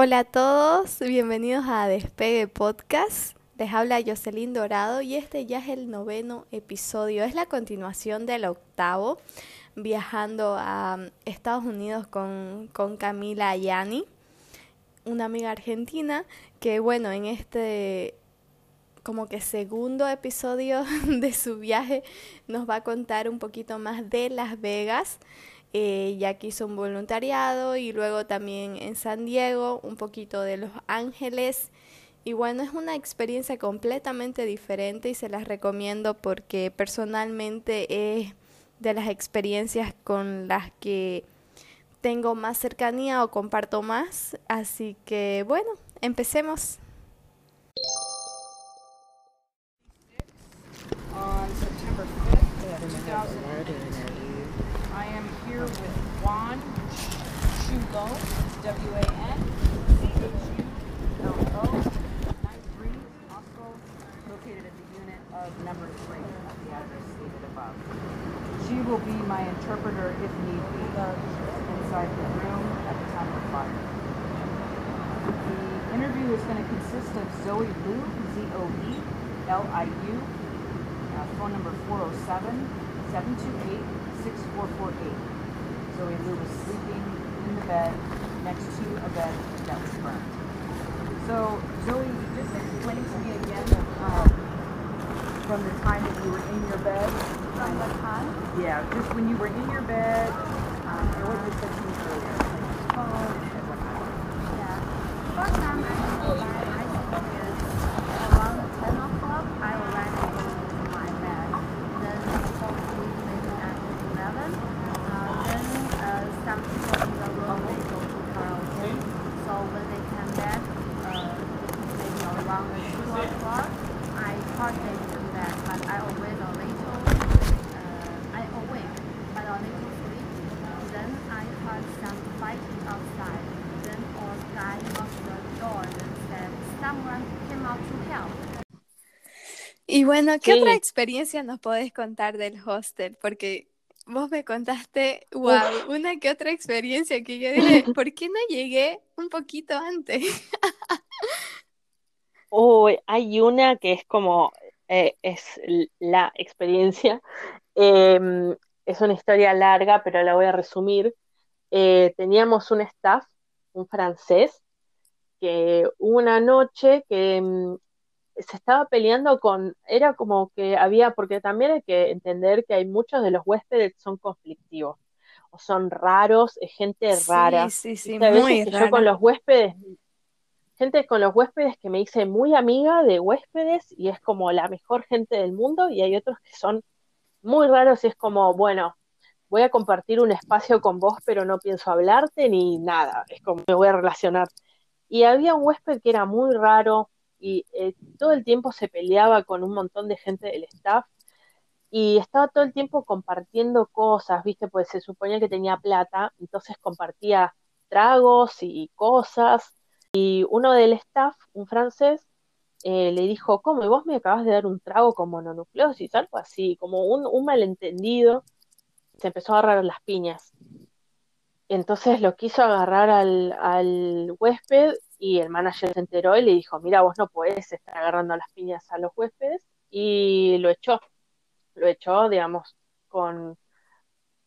Hola a todos, bienvenidos a Despegue Podcast. Les habla Jocelyn Dorado y este ya es el noveno episodio. Es la continuación del octavo, viajando a Estados Unidos con, con Camila Ayani, una amiga argentina que bueno, en este como que segundo episodio de su viaje nos va a contar un poquito más de Las Vegas eh, ya que un voluntariado y luego también en San Diego, un poquito de Los Ángeles. Y bueno, es una experiencia completamente diferente y se las recomiendo porque personalmente es de las experiencias con las que tengo más cercanía o comparto más. Así que bueno, empecemos. Here with Juan Chulo, W-A-N, C-H-U-L-O, 93, Osco, located at the unit of number 3 at the address stated above. She will be my interpreter if need be inside the room at the time of fire. The interview is going to consist of Zoe Liu, Z-O-E, L-I-U, uh, phone number 407 728 6448. Zoe Lou was sleeping in the bed next to a bed that was burned. So, Zoe, just explain to me again um, from the time that you were in your bed. From the time? Yeah, just when you were in your bed, um, or what you said to me earlier. Oh, Y bueno, ¿qué sí. otra experiencia nos podés contar del hostel? Porque vos me contaste, wow, una que otra experiencia que yo dije, ¿por qué no llegué un poquito antes? Uy, hay una que es como, eh, es la experiencia. Eh, es una historia larga, pero la voy a resumir. Eh, teníamos un staff, un francés, que una noche que mm, se estaba peleando con, era como que había, porque también hay que entender que hay muchos de los huéspedes son conflictivos, o son raros, es gente rara. Sí, sí, muy rara. Yo con los huéspedes, gente con los huéspedes que me hice muy amiga de huéspedes y es como la mejor gente del mundo, y hay otros que son muy raros y es como, bueno, voy a compartir un espacio con vos, pero no pienso hablarte ni nada, es como me voy a relacionar. Y había un huésped que era muy raro, y eh, todo el tiempo se peleaba con un montón de gente del staff y estaba todo el tiempo compartiendo cosas, ¿viste? Pues se suponía que tenía plata, entonces compartía tragos y cosas. Y uno del staff, un francés, eh, le dijo, ¿cómo? ¿Y vos me acabas de dar un trago con mononucleosis? Algo así, como un, un malentendido. Se empezó a agarrar las piñas. Entonces lo quiso agarrar al, al huésped y el manager se enteró y le dijo, mira, vos no puedes estar agarrando las piñas a los huéspedes y lo echó, lo echó, digamos, con,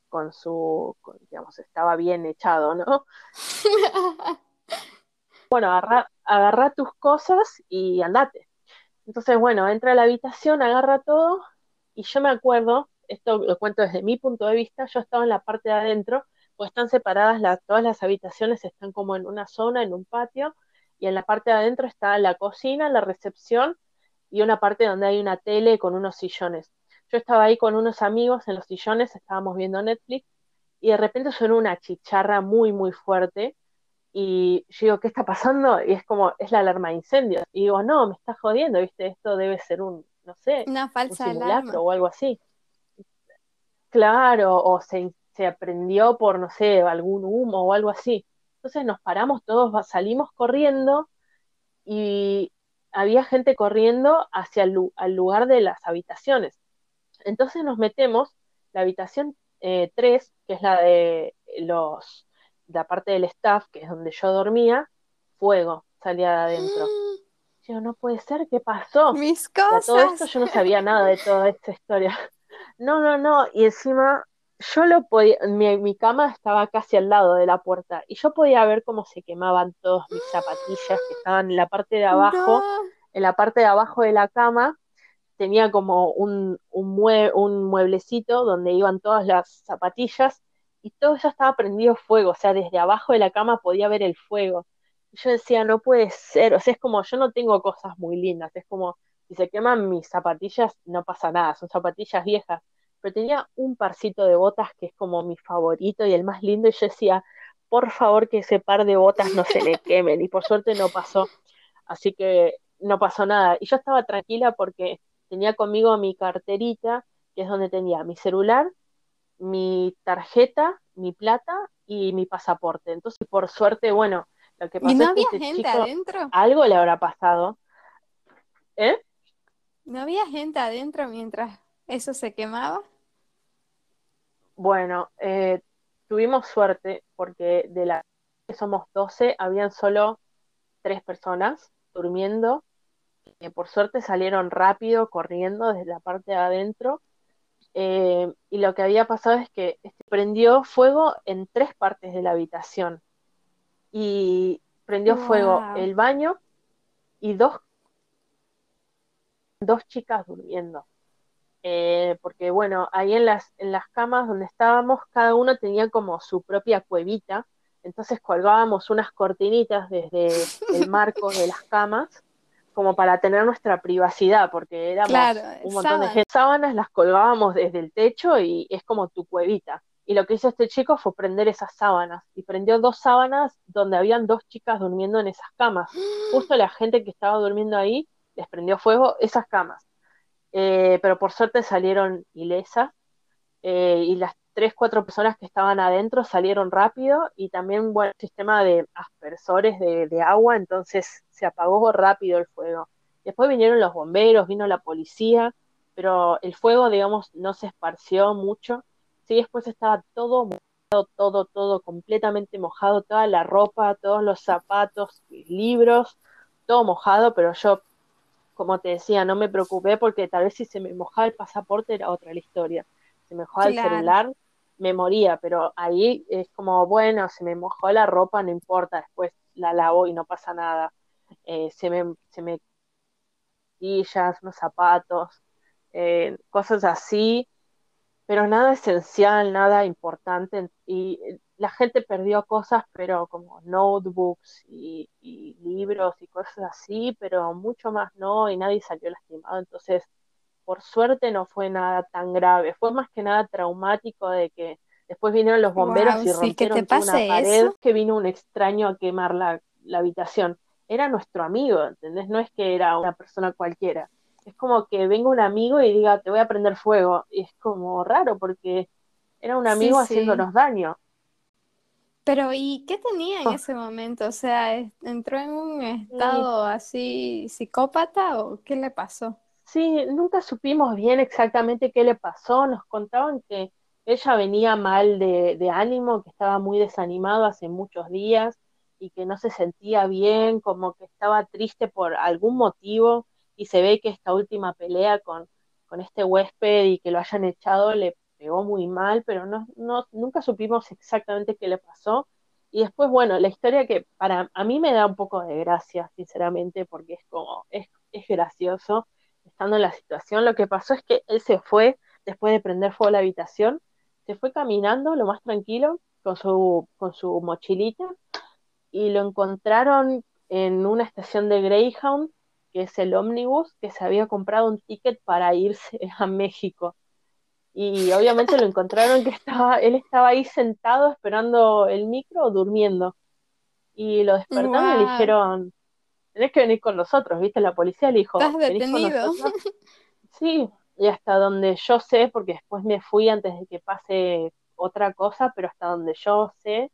con su, digamos, estaba bien echado, ¿no? bueno, agarra, agarra tus cosas y andate. Entonces, bueno, entra a la habitación, agarra todo y yo me acuerdo, esto lo cuento desde mi punto de vista, yo estaba en la parte de adentro pues están separadas las, todas las habitaciones, están como en una zona, en un patio, y en la parte de adentro está la cocina, la recepción y una parte donde hay una tele con unos sillones. Yo estaba ahí con unos amigos en los sillones, estábamos viendo Netflix, y de repente suena una chicharra muy, muy fuerte, y yo digo, ¿qué está pasando? Y es como, es la alarma de incendios. Y digo, no, me está jodiendo, ¿viste? Esto debe ser un, no sé, una falsa un alarma. o algo así. Claro, o se se aprendió por, no sé, algún humo o algo así. Entonces nos paramos todos, salimos corriendo y había gente corriendo hacia el lugar de las habitaciones. Entonces nos metemos, la habitación 3, eh, que es la de los, la parte del staff, que es donde yo dormía, fuego salía de adentro. Yo, no puede ser, ¿qué pasó? Mis cosas. todo esto yo no sabía nada de toda esta historia. No, no, no. Y encima yo lo podía, mi, mi cama estaba casi al lado de la puerta y yo podía ver cómo se quemaban todas mis zapatillas que estaban en la parte de abajo, No. en la parte de abajo de la cama tenía como un, un, mue- un mueblecito donde iban todas las zapatillas y todo eso estaba prendido fuego, o sea, desde abajo de la cama podía ver el fuego. Y yo decía, no puede ser, o sea, es como, yo no tengo cosas muy lindas, es como, si se queman mis zapatillas, no pasa nada, son zapatillas viejas, pero tenía un parcito de botas que es como mi favorito y el más lindo, y yo decía, por favor que ese par de botas no se le quemen, y por suerte no pasó, así que no pasó nada. Y yo estaba tranquila porque tenía conmigo mi carterita, que es donde tenía mi celular, mi tarjeta, mi plata y mi pasaporte. Entonces, por suerte, bueno, lo que pasó ¿Y no es que había este gente chico adentro? algo le habrá pasado. ¿Eh? ¿No había gente adentro mientras eso se quemaba? Bueno, eh, tuvimos suerte porque de la que somos 12, habían solo tres personas durmiendo. que por suerte salieron rápido, corriendo desde la parte de adentro. Eh, y lo que había pasado es que este, prendió fuego en tres partes de la habitación. Y prendió fuego el baño y dos, dos chicas durmiendo. Eh, porque bueno, ahí en las, en las camas donde estábamos, cada uno tenía como su propia cuevita, entonces colgábamos unas cortinitas desde el marco de las camas, como para tener nuestra privacidad, porque éramos Claro, un montón de gente. Sábanas las colgábamos desde el techo y es como tu cuevita. Y lo que hizo este chico fue prender esas sábanas, y prendió dos sábanas donde habían dos chicas durmiendo en esas camas. Justo la gente que estaba durmiendo ahí les prendió fuego esas camas. Eh, pero por suerte salieron ilesas eh, y las tres, cuatro personas que estaban adentro salieron rápido y también, bueno, sistema de aspersores de, de agua, entonces se apagó rápido el fuego. Después vinieron los bomberos, vino la policía, pero el fuego, digamos, no se esparció mucho. Sí, después estaba todo mojado, todo, todo completamente mojado, toda la ropa, todos los zapatos, libros, todo mojado, pero yo como te decía, no me preocupé porque tal vez si se me mojaba el pasaporte era otra la historia. Se me mojaba Claro. el celular, me moría, pero ahí es como, bueno, se me mojó la ropa, no importa, después la lavo y no pasa nada. Eh, se me, se me unos zapatos, eh, cosas así, pero nada esencial, nada importante. Y la gente perdió cosas, pero como notebooks y, y libros y cosas así, pero mucho más no, y nadie salió lastimado. Entonces, por suerte no fue nada tan grave, fue más que nada traumático de que después vinieron los bomberos y sí, que rompieron una pase pared, eso. que vino un extraño a quemar la, la habitación. Era nuestro amigo, ¿entendés? No es que era una persona cualquiera. Es como que venga un amigo y diga, te voy a prender fuego. Y es como raro porque era un Sí, amigo sí. haciéndonos daño. Pero ¿y qué tenía en Oh. ese momento? O sea, ¿es- ¿entró en un estado así psicópata o qué le pasó? Sí, nunca supimos bien exactamente qué le pasó. Nos contaban que ella venía mal de, de ánimo, que estaba muy desanimado hace muchos días y que no se sentía bien, como que estaba triste por algún motivo y se ve que esta última pelea con, con este huésped y que lo hayan echado le pegó muy mal, pero no, no, nunca supimos exactamente qué le pasó. Y después, bueno, la historia que para a mí me da un poco de gracia, sinceramente, porque es como, es, es gracioso estando en la situación. Lo que pasó es que él se fue después de prender fuego a la habitación, se fue caminando lo más tranquilo con su, con su mochilita y lo encontraron en una estación de Greyhound, que es el ómnibus, que se había comprado un ticket para irse a México. Y obviamente lo encontraron que estaba, él estaba ahí sentado esperando el micro durmiendo. Y lo despertaron y le dijeron, tenés que venir con nosotros, ¿viste? La policía le dijo, ¿Estás ¿venís con detenido? Sí, y hasta donde yo sé, porque después me fui antes de que pase otra cosa, pero hasta donde yo sé,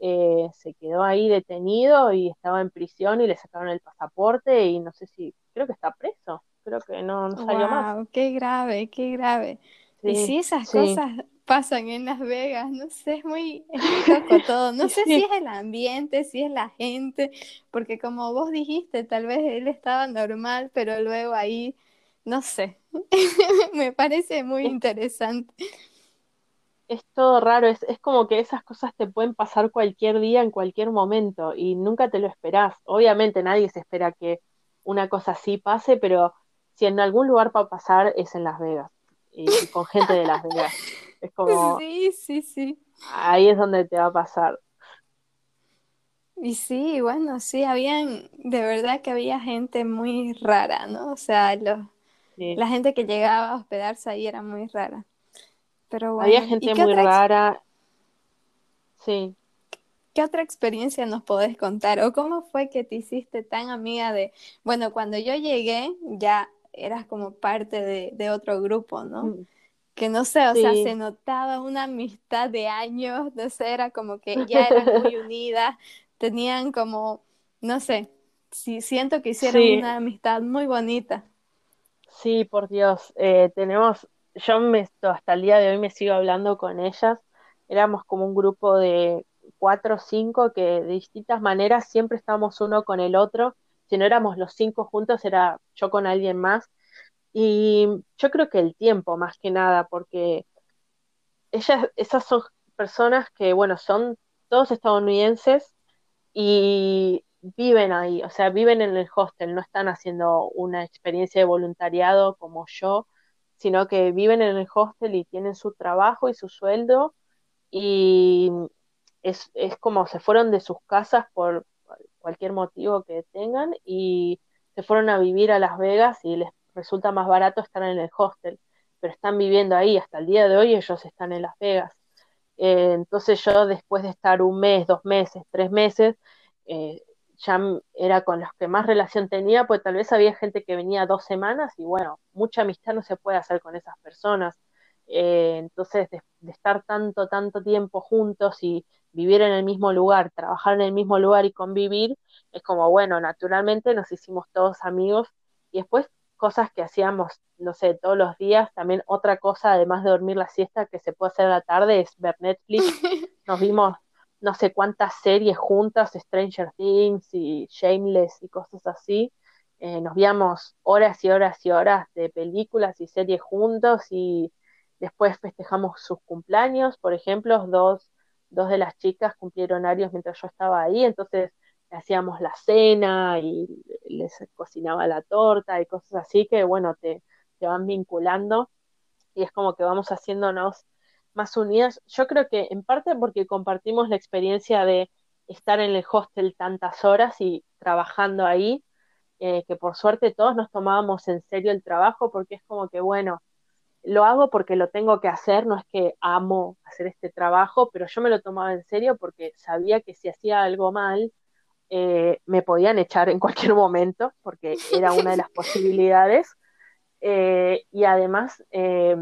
eh, se quedó ahí detenido y estaba en prisión y le sacaron el pasaporte y no sé si, creo que está preso, creo que no, no salió más. Wow, qué grave, qué grave. Y Sí, sí, esas sí. cosas pasan en Las Vegas, no sé, es muy, es muy loco todo. No sé si es el ambiente, si es la gente, porque como vos dijiste, tal vez él estaba normal, pero luego ahí, no sé, me parece muy interesante. Es todo raro, es, es como que esas cosas te pueden pasar cualquier día, en cualquier momento, y nunca te lo esperás. Obviamente nadie se espera que una cosa así pase, pero si en algún lugar va a pasar es en Las Vegas, y con gente de Las Vegas. Es como, Sí, sí, sí. ahí es donde te va a pasar. Y sí, bueno, sí, habían, de verdad que había gente muy rara, ¿no? O sea, los, Sí. la gente que llegaba a hospedarse ahí era muy rara. Pero bueno, Había ¿y gente muy rara. Sí. qué otra experiencia nos podés contar? ¿O cómo fue que te hiciste tan amiga de, bueno, cuando yo llegué ya eras como parte de, de otro grupo, ¿no? Mm, Que no sé, o sea, se notaba una amistad de años, no sé, era como que ya eran muy unidas, tenían como, no sé, sí, siento que hicieron Sí, una amistad muy bonita. sí, por Dios. Eh, tenemos, yo me, hasta el día de hoy me sigo hablando con ellas. Éramos como un grupo de cuatro o cinco que de distintas maneras siempre estábamos uno con el otro. Si no éramos los cinco juntos, era yo con alguien más. Y yo creo que el tiempo, más que nada, porque ellas, esas son personas que, bueno, son todos estadounidenses y viven ahí, o sea, viven en el hostel, no están haciendo una experiencia de voluntariado como yo, sino que viven en el hostel y tienen su trabajo y su sueldo y es, es como se fueron de sus casas por cualquier motivo que tengan y se fueron a vivir a Las Vegas y les resulta más barato estar en el hostel, pero están viviendo ahí, hasta el día de hoy ellos están en Las Vegas. Eh, entonces yo después de estar un mes, dos meses, tres meses, eh, ya era con los que más relación tenía, pues tal vez había gente que venía dos semanas y bueno, mucha amistad no se puede hacer con esas personas. Eh, entonces, de, de estar tanto, tanto tiempo juntos y vivir en el mismo lugar, trabajar en el mismo lugar y convivir, es como, bueno, naturalmente nos hicimos todos amigos y después cosas que hacíamos, no sé, todos los días, también otra cosa, además de dormir la siesta que se puede hacer a la tarde, es ver Netflix. Nos vimos no sé cuántas series juntas, Stranger Things y Shameless y cosas así. Eh, nos veíamos horas y horas y horas de películas y series juntos y después festejamos sus cumpleaños, por ejemplo, dos, dos de las chicas cumplieron años mientras yo estaba ahí, entonces hacíamos la cena y les cocinaba la torta y cosas así que, bueno, te, te van vinculando y es como que vamos haciéndonos más unidas. Yo creo que en parte porque compartimos la experiencia de estar en el hostel tantas horas y trabajando ahí, eh, que por suerte todos nos tomábamos en serio el trabajo porque es como que, bueno, lo hago porque lo tengo que hacer, no es que amo hacer este trabajo, pero yo me lo tomaba en serio porque sabía que si hacía algo mal, eh, me podían echar en cualquier momento, porque era una de las posibilidades. Eh, y además, eh,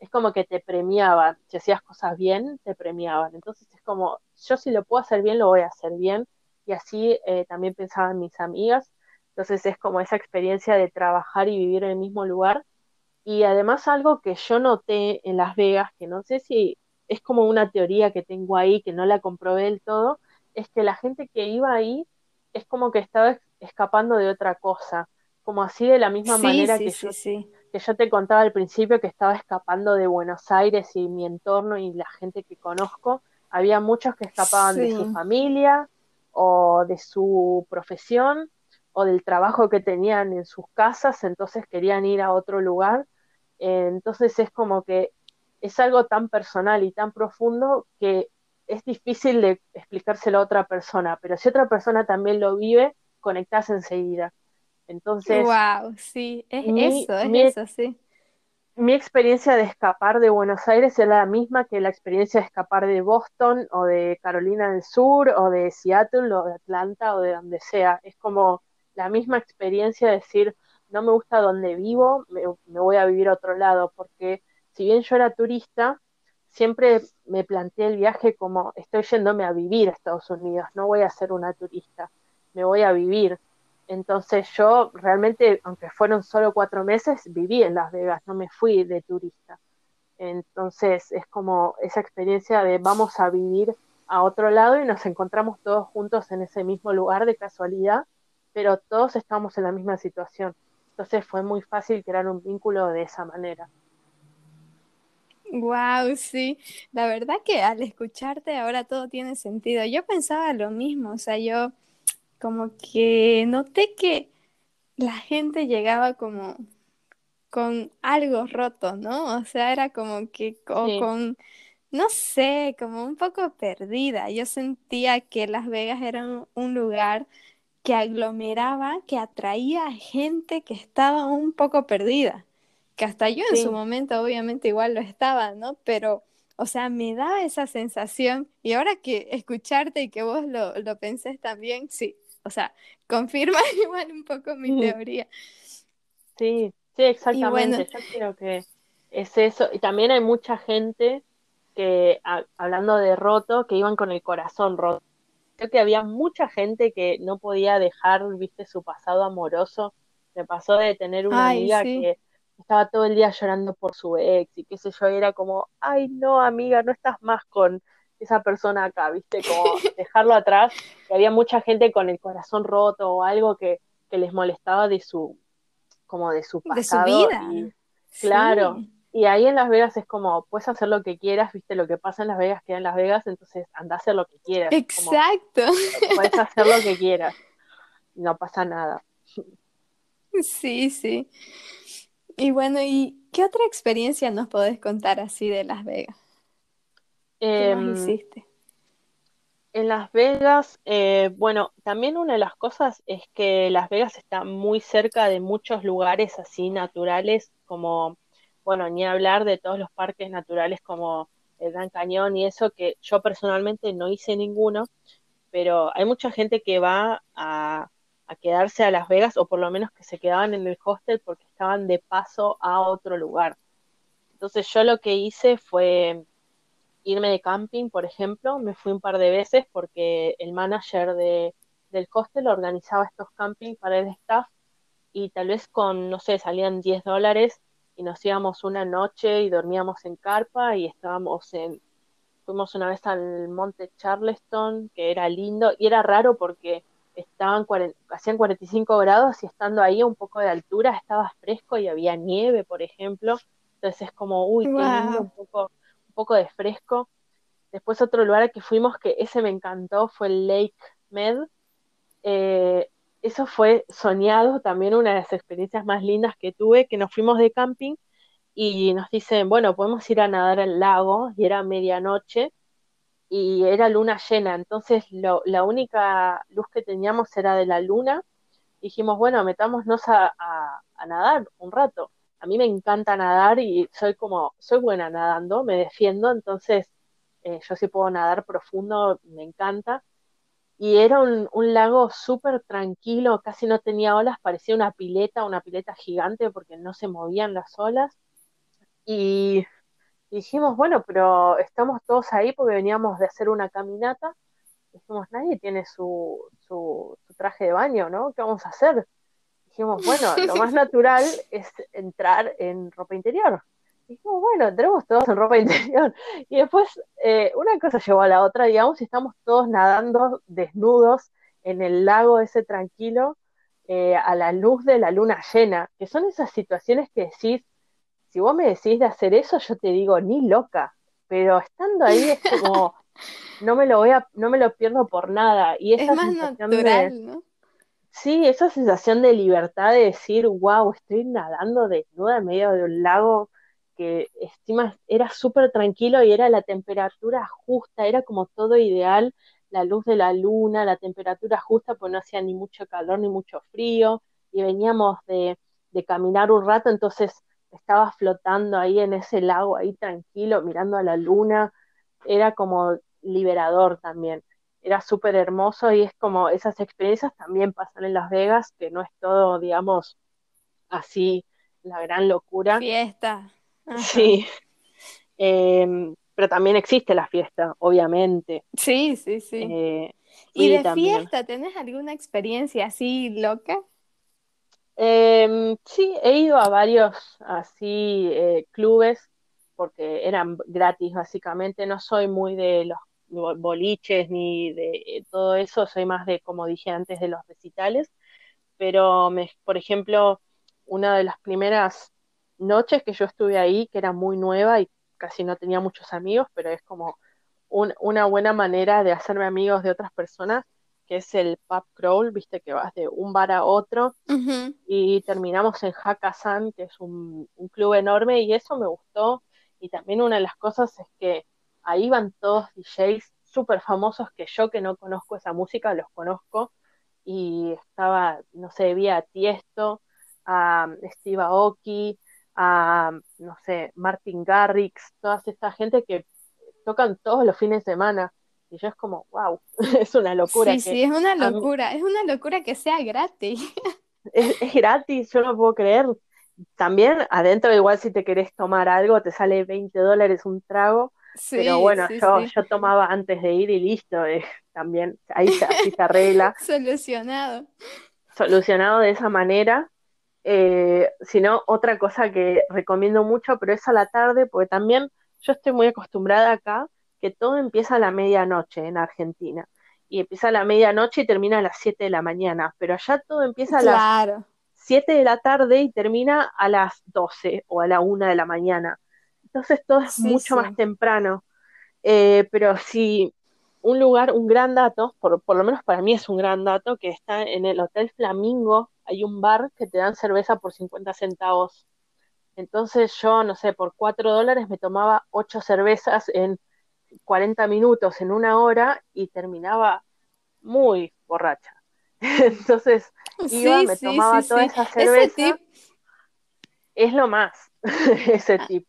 es como que te premiaban, si hacías cosas bien, te premiaban. Entonces es como, yo si lo puedo hacer bien, lo voy a hacer bien. Y así eh, también pensaban mis amigas. Entonces es como esa experiencia de trabajar y vivir en el mismo lugar. Y además algo que yo noté en Las Vegas, que no sé si es como una teoría que tengo ahí, que no la comprobé del todo, es que la gente que iba ahí es como que estaba escapando de otra cosa, como así de la misma Sí, manera sí, que sí, yo que yo te contaba al principio que estaba escapando de Buenos Aires y mi entorno y la gente que conozco, había muchos que escapaban de su familia o de su profesión o del trabajo que tenían en sus casas, entonces querían ir a otro lugar. Eh, entonces es como que es algo tan personal y tan profundo que es difícil de explicárselo a otra persona, pero si otra persona también lo vive, conectás enseguida. Entonces, Wow, sí, es mi, eso, es mi eso, sí. mi experiencia de escapar de Buenos Aires es la misma que la experiencia de escapar de Boston o de Carolina del Sur o de Seattle o de Atlanta o de donde sea. Es como la misma experiencia de decir, no me gusta donde vivo, me, me voy a vivir a otro lado, porque si bien yo era turista, siempre me planteé el viaje como estoy yéndome a vivir a Estados Unidos, no voy a ser una turista, me voy a vivir. Entonces yo realmente, aunque fueron solo cuatro meses, viví en Las Vegas, no me fui de turista. Entonces es como esa experiencia de vamos a vivir a otro lado y nos encontramos todos juntos en ese mismo lugar de casualidad, pero todos estamos en la misma situación. Entonces fue muy fácil crear un vínculo de esa manera. Wow, sí. La verdad que al escucharte ahora todo tiene sentido. Yo pensaba lo mismo, o sea, yo como que noté que la gente llegaba como con algo roto, ¿no? O sea, era como que con, no sé, como un poco perdida. Yo sentía que Las Vegas era un lugar que aglomeraba, que atraía gente que estaba un poco perdida que hasta yo en su momento obviamente igual lo estaba, ¿no? Pero, o sea, me daba esa sensación y ahora que escucharte y que vos lo, lo pensés también, sí, o sea, confirma igual un poco mi teoría. Sí, sí, exactamente. Yo creo que es eso. Y también hay mucha gente que, hablando de roto, que iban con el corazón roto. Creo que había mucha gente que no podía dejar, viste, su pasado amoroso. Me pasó de tener una amiga que estaba todo el día llorando por su ex y qué sé yo, era como, ay no, amiga, no estás más con esa persona acá, viste, como dejarlo atrás, que había mucha gente con el corazón roto o algo que, les molestaba de su, como de su pasado. De su vida. Y, claro, y ahí en Las Vegas es como, puedes hacer lo que quieras, viste, lo que pasa en Las Vegas queda en Las Vegas, entonces anda a hacer lo que quieras. Exacto. puedes hacer lo que quieras, no pasa nada. Sí, sí. Y bueno, ¿y qué otra experiencia nos podés contar así de Las Vegas? ¿Qué más em, hiciste? En Las Vegas, eh, bueno, también una de las cosas es que Las Vegas está muy cerca de muchos lugares así naturales, como, bueno, ni hablar de todos los parques naturales como el Gran Cañón y eso, que yo personalmente no hice ninguno, pero hay mucha gente que va a a quedarse a Las Vegas o por lo menos que se quedaban en el hostel porque estaban de paso a otro lugar. Entonces yo lo que hice fue irme de camping, por ejemplo, me fui un par de veces porque el manager de, del hostel organizaba estos campings para el staff y tal vez con, no sé, salían 10 dólares y nos íbamos una noche y dormíamos en carpa y estábamos en, fuimos una vez al monte Charleston, que era lindo y era raro porque estaban hacían 45 grados y estando ahí a un poco de altura estaba fresco y había nieve, por ejemplo. Entonces es como, uy, qué lindo, un poco, un poco de fresco. Después otro lugar que fuimos que ese me encantó fue el Lake Med. Eh, eso fue soñado, también una de las experiencias más lindas que tuve, que nos fuimos de camping y nos dicen, bueno, podemos ir a nadar al lago y era medianoche y era luna llena, entonces lo, la única luz que teníamos era de la luna. Dijimos, bueno, metámonos a, a, nadar un rato. A mí me encanta nadar y soy como, soy buena nadando, me defiendo, entonces eh, yo sí puedo nadar profundo, me encanta. Y era un, un lago súper tranquilo, casi no tenía olas, parecía una pileta, una pileta gigante porque no se movían las olas. Y y dijimos, bueno, pero estamos todos ahí porque veníamos de hacer una caminata. Dijimos, nadie tiene su, su, traje de baño, ¿no? ¿Qué vamos a hacer? Dijimos, bueno, lo más natural es entrar en ropa interior. Dijimos, bueno, entremos todos en ropa interior. Y después eh, una cosa llevó a la otra, digamos, y estamos todos nadando desnudos en el lago ese tranquilo eh, a la luz de la luna llena, que son esas situaciones que decís, si vos me decís de hacer eso, yo te digo, ni loca, pero estando ahí es como, no me lo voy a, no me lo pierdo por nada. Y esa es más sensación natural, de, ¿no? Sí, esa sensación de libertad de decir, wow, estoy nadando desnuda en medio de un lago que estima era súper tranquilo y era la temperatura justa, era como todo ideal, la luz de la luna, la temperatura justa, pues no hacía ni mucho calor ni mucho frío, y veníamos de, de caminar un rato, entonces estaba flotando ahí en ese lago, ahí tranquilo, mirando a la luna, era como liberador también. Era súper hermoso y es como esas experiencias también pasan en Las Vegas, que no es todo, digamos, así la gran locura. Fiesta. Sí. Em, pero también existe la fiesta, obviamente. Sí, sí, sí. Eh, ¿Y de fiesta tenés alguna experiencia así loca? Eh, sí, he ido a varios así eh, clubes, porque eran gratis básicamente. No soy muy de los boliches ni de todo eso, soy más de, como dije antes, de los recitales. Pero, me, por ejemplo, una de las primeras noches que yo estuve ahí, que era muy nueva y casi no tenía muchos amigos, pero es como una buena manera de hacerme amigos de otras personas, que es el pub crawl, viste que vas de un bar a otro. Y terminamos en Hakkasan, que es un, club enorme y eso me gustó. Y también una de las cosas es que ahí van todos DJs súper famosos que yo que no conozco esa música los conozco. Y estaba, no sé, vi a Tiesto, a Steve Aoki, a, no sé, Martin Garrix, toda esta gente que tocan todos los fines de semana. Y yo es como, wow, es una locura. Sí, sí, es una locura, es una locura que sea gratis. Es, gratis, yo no puedo creer. También adentro, igual si te querés tomar algo, te sale 20 dólares un trago. pero bueno, yo, yo tomaba antes de ir y listo, eh, también ahí se, se arregla. Solucionado. Solucionado de esa manera. Eh, sino otra cosa que recomiendo mucho, pero es a la tarde, porque también yo estoy muy acostumbrada acá que todo empieza a la medianoche en Argentina. Y empieza a la medianoche y termina a las 7 de la mañana. Pero allá todo empieza a las 7 de la tarde y termina a las 12 o a la 1 de la mañana. Entonces todo es mucho más temprano. Eh, pero si un lugar, un gran dato, por, por, lo menos para mí es un gran dato, que está en el Hotel Flamingo, hay un bar que te dan cerveza por 50 centavos. Entonces yo, no sé, por 4 dólares me tomaba 8 cervezas en 40 minutos, en una hora, y terminaba muy borracha. Entonces iba, me tomaba toda esa cerveza. Es lo más, ese ah, tip.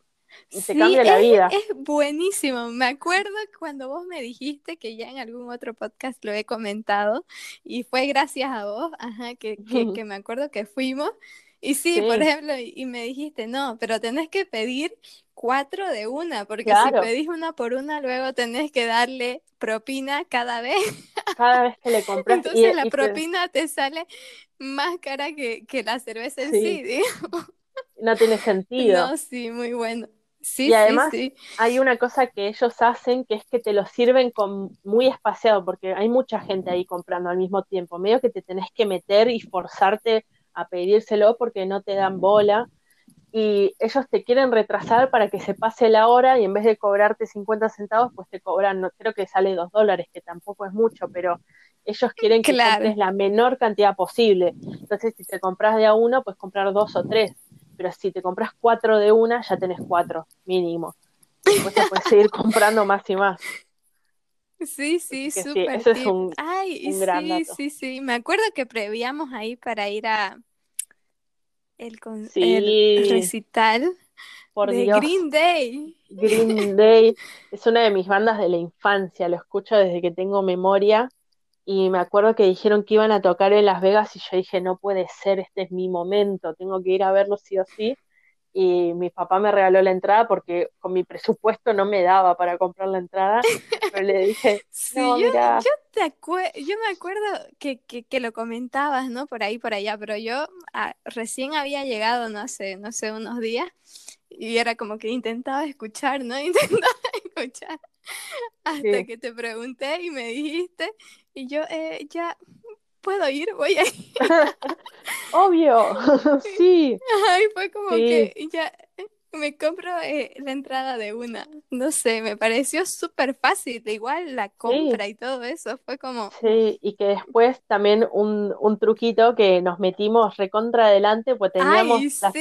Y se cambia la vida. Es buenísimo. Me acuerdo cuando vos me dijiste que ya en algún otro podcast lo he comentado y fue gracias a vos, ajá, que, que me acuerdo que fuimos y sí, por ejemplo, y, me dijiste, no, pero tenés que pedir cuatro de una, porque si pedís una por una, luego tenés que darle propina cada vez. Cada vez que le compras. Entonces la propina te... sale más cara que, la cerveza en sí, No tiene sentido. No, sí, muy bueno. Sí, y además sí, hay una cosa que ellos hacen que es que te lo sirven con muy espaciado porque hay mucha gente ahí comprando al mismo tiempo, medio que te tenés que meter y forzarte a pedírselo porque no te dan bola. Y ellos te quieren retrasar para que se pase la hora y en vez de cobrarte 50 centavos, pues te cobran, no, creo que sale 2 dólares, que tampoco es mucho, pero ellos quieren que compres la menor cantidad posible. Entonces, si te compras de a uno, pues comprar dos o tres, pero si te compras cuatro de una, ya tenés cuatro, mínimo. Después te puedes seguir comprando más y más. Sí, sí, súper. Sí, es un, Ay, gran sí, sí, sí. Me acuerdo que prevíamos ahí para ir a el, con... recital de Green Day. Green Day es una de mis bandas de la infancia, lo escucho desde que tengo memoria y me acuerdo que dijeron que iban a tocar en Las Vegas y yo dije, no puede ser, este es mi momento, tengo que ir a verlo sí o sí y mi papá me regaló la entrada porque con mi presupuesto no me daba para comprar la entrada, pero le dije, no, yo, mira. Yo, te yo me acuerdo que, que, que, lo comentabas, ¿no? Por ahí, por allá, pero yo ah, recién había llegado, no sé, no sé, unos días, y era como que intentaba escuchar, ¿no? Intentaba escuchar hasta que te pregunté y me dijiste, y yo, eh, ya, puedo ir, voy a ir. Obvio, sí. Ay, fue como que ya me compro eh, la entrada de una. No sé, me pareció súper fácil. Igual la compra y todo eso fue como. Sí, y que después también un, un truquito que nos metimos recontra adelante, pues teníamos las,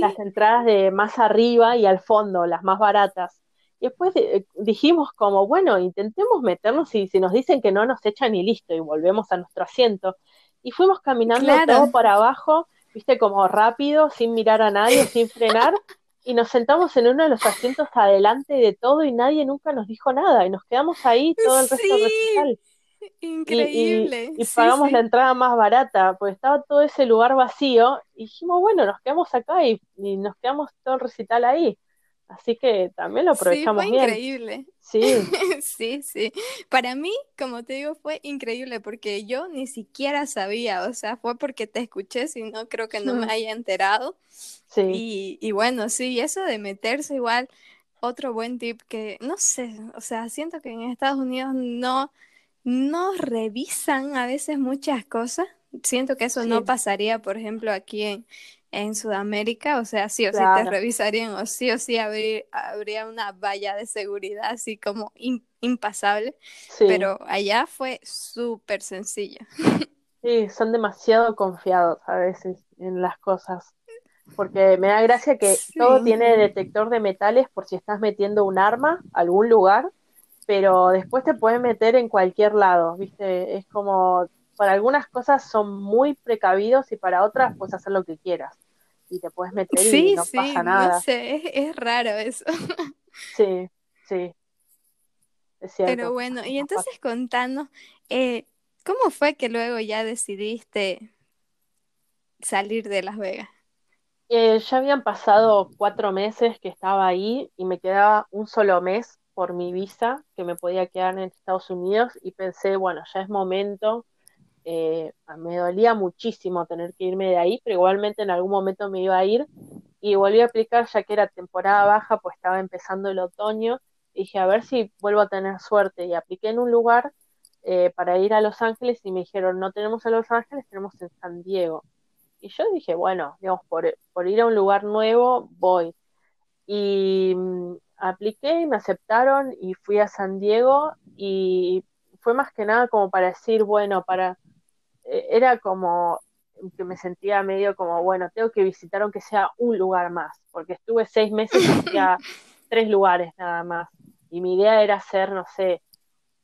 las entradas de más arriba y al fondo, las más baratas. Y después eh, dijimos como, bueno, intentemos meternos y si nos dicen que no nos echan y listo, y volvemos a nuestro asiento. Y fuimos caminando todo por abajo, viste, como rápido, sin mirar a nadie, sin frenar, y nos sentamos en uno de los asientos adelante de todo y nadie nunca nos dijo nada, y nos quedamos ahí todo el resto del recital. Increíble. Y, pagamos la entrada más barata, pues estaba todo ese lugar vacío, y dijimos, bueno, nos quedamos acá y, y nos quedamos todo el recital ahí. Así que también lo aprovechamos sí, fue increíble. Sí. sí, sí. Para mí, como te digo, fue increíble porque yo ni siquiera sabía, o sea, fue porque te escuché, si no creo que no me haya enterado. Sí. Y, y bueno, sí, eso de meterse igual otro buen tip que, no sé, o sea, siento que en Estados Unidos no, no revisan a veces muchas cosas. Siento que eso no pasaría, por ejemplo, aquí en, en Sudamérica, o sea, sí o sí te revisarían o sí o sí habría una valla de seguridad así como impasable, pero allá fue súper sencillo. Sí, son demasiado confiados a veces en las cosas, porque me da gracia que todo tiene detector de metales por si estás metiendo un arma a algún lugar, pero después te pueden meter en cualquier lado, ¿viste? Es como, para algunas cosas son muy precavidos y para otras puedes hacer lo que quieras y te puedes meter y no pasa nada. No sé, es, es raro eso. Sí, sí. Es cierto. Pero bueno, y entonces contanos, eh, ¿cómo fue que luego ya decidiste salir de Las Vegas? Eh, ya habían pasado cuatro meses que estaba ahí y me quedaba un solo mes por mi visa que me podía quedar en Estados Unidos y pensé, bueno, ya es momento eh, me dolía muchísimo tener que irme de ahí, pero igualmente en algún momento me iba a ir y volví a aplicar ya que era temporada baja, pues estaba empezando el otoño. Dije, a ver si vuelvo a tener suerte. Y apliqué en un lugar eh, para ir a Los Ángeles y me dijeron, no tenemos en Los Ángeles, tenemos en San Diego. Y yo dije, bueno, digamos, por, por ir a un lugar nuevo, voy. Y mm, apliqué y me aceptaron y fui a San Diego y fue más que nada como para decir, bueno, para era como que me sentía medio como, bueno, tengo que visitar aunque sea un lugar más, porque estuve seis meses y hacía tres lugares nada más. Y mi idea era hacer, no sé,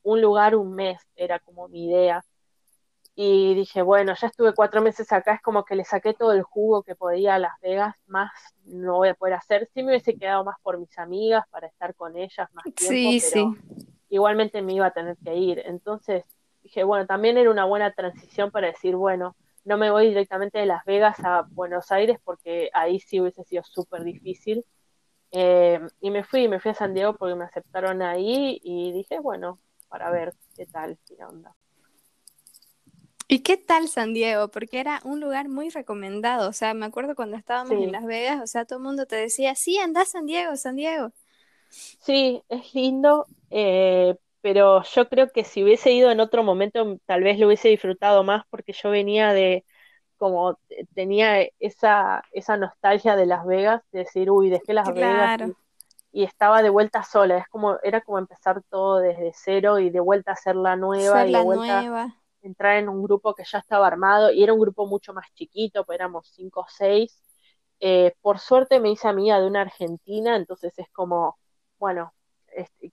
un lugar un mes, era como mi idea. Y dije, bueno, ya estuve cuatro meses acá, es como que le saqué todo el jugo que podía a Las Vegas, más no voy a poder hacer. Sí me hubiese quedado más por mis amigas, para estar con ellas más tiempo, pero igualmente me iba a tener que ir. Entonces dije, bueno, también era una buena transición para decir, bueno, no me voy directamente de Las Vegas a Buenos Aires porque ahí sí hubiese sido súper difícil. Eh, y me fui, me fui a San Diego porque me aceptaron ahí y dije, bueno, para ver qué tal, qué onda. ¿Y qué tal San Diego? Porque era un lugar muy recomendado. O sea, me acuerdo cuando estábamos en Las Vegas, o sea, todo el mundo te decía, sí, anda a San Diego, San Diego. Sí, es lindo, eh, pero yo creo que si hubiese ido en otro momento tal vez lo hubiese disfrutado más porque yo venía de como tenía esa, esa nostalgia de Las Vegas, de decir, uy, dejé Las Vegas y, estaba de vuelta sola, es como, era como empezar todo desde cero y de vuelta a ser la nueva y de vuelta entrar en un grupo que ya estaba armado y era un grupo mucho más chiquito, pues éramos cinco o seis. Eh, por suerte me hice amiga de una argentina, entonces es como, bueno,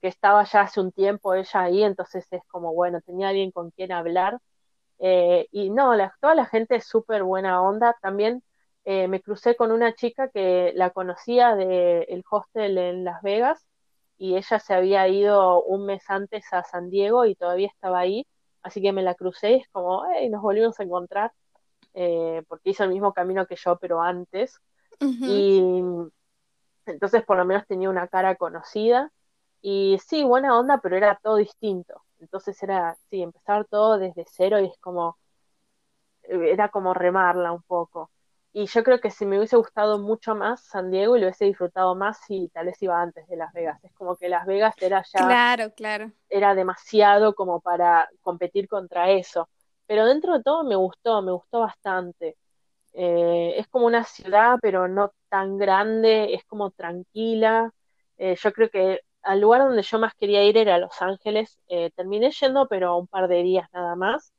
que estaba ya hace un tiempo ella ahí, entonces es como, bueno, tenía alguien con quien hablar. Eh, y no, toda la gente es súper buena onda. También eh, me crucé con una chica que la conocía del el hostel en Las Vegas y ella se había ido un mes antes a San Diego y todavía estaba ahí, así que me la crucé y es como, hey, nos volvimos a encontrar, eh, porque hizo el mismo camino que yo, pero antes. Y entonces por lo menos tenía una cara conocida. Y sí, buena onda, pero era todo distinto. Entonces era, sí, empezar todo desde cero y es como, eh, era como remarla un poco. Y yo creo que si me hubiese gustado mucho más San Diego y lo hubiese disfrutado más, si tal vez iba antes de Las Vegas. Es como que Las Vegas era ya. Claro, claro. Era demasiado como para competir contra eso. Pero dentro de todo me gustó, me gustó bastante. Eh, es como una ciudad, pero no tan grande, es como tranquila. Eh, yo creo que al lugar donde yo más quería ir era Los Ángeles. Eh, terminé yendo, pero un par de días nada más.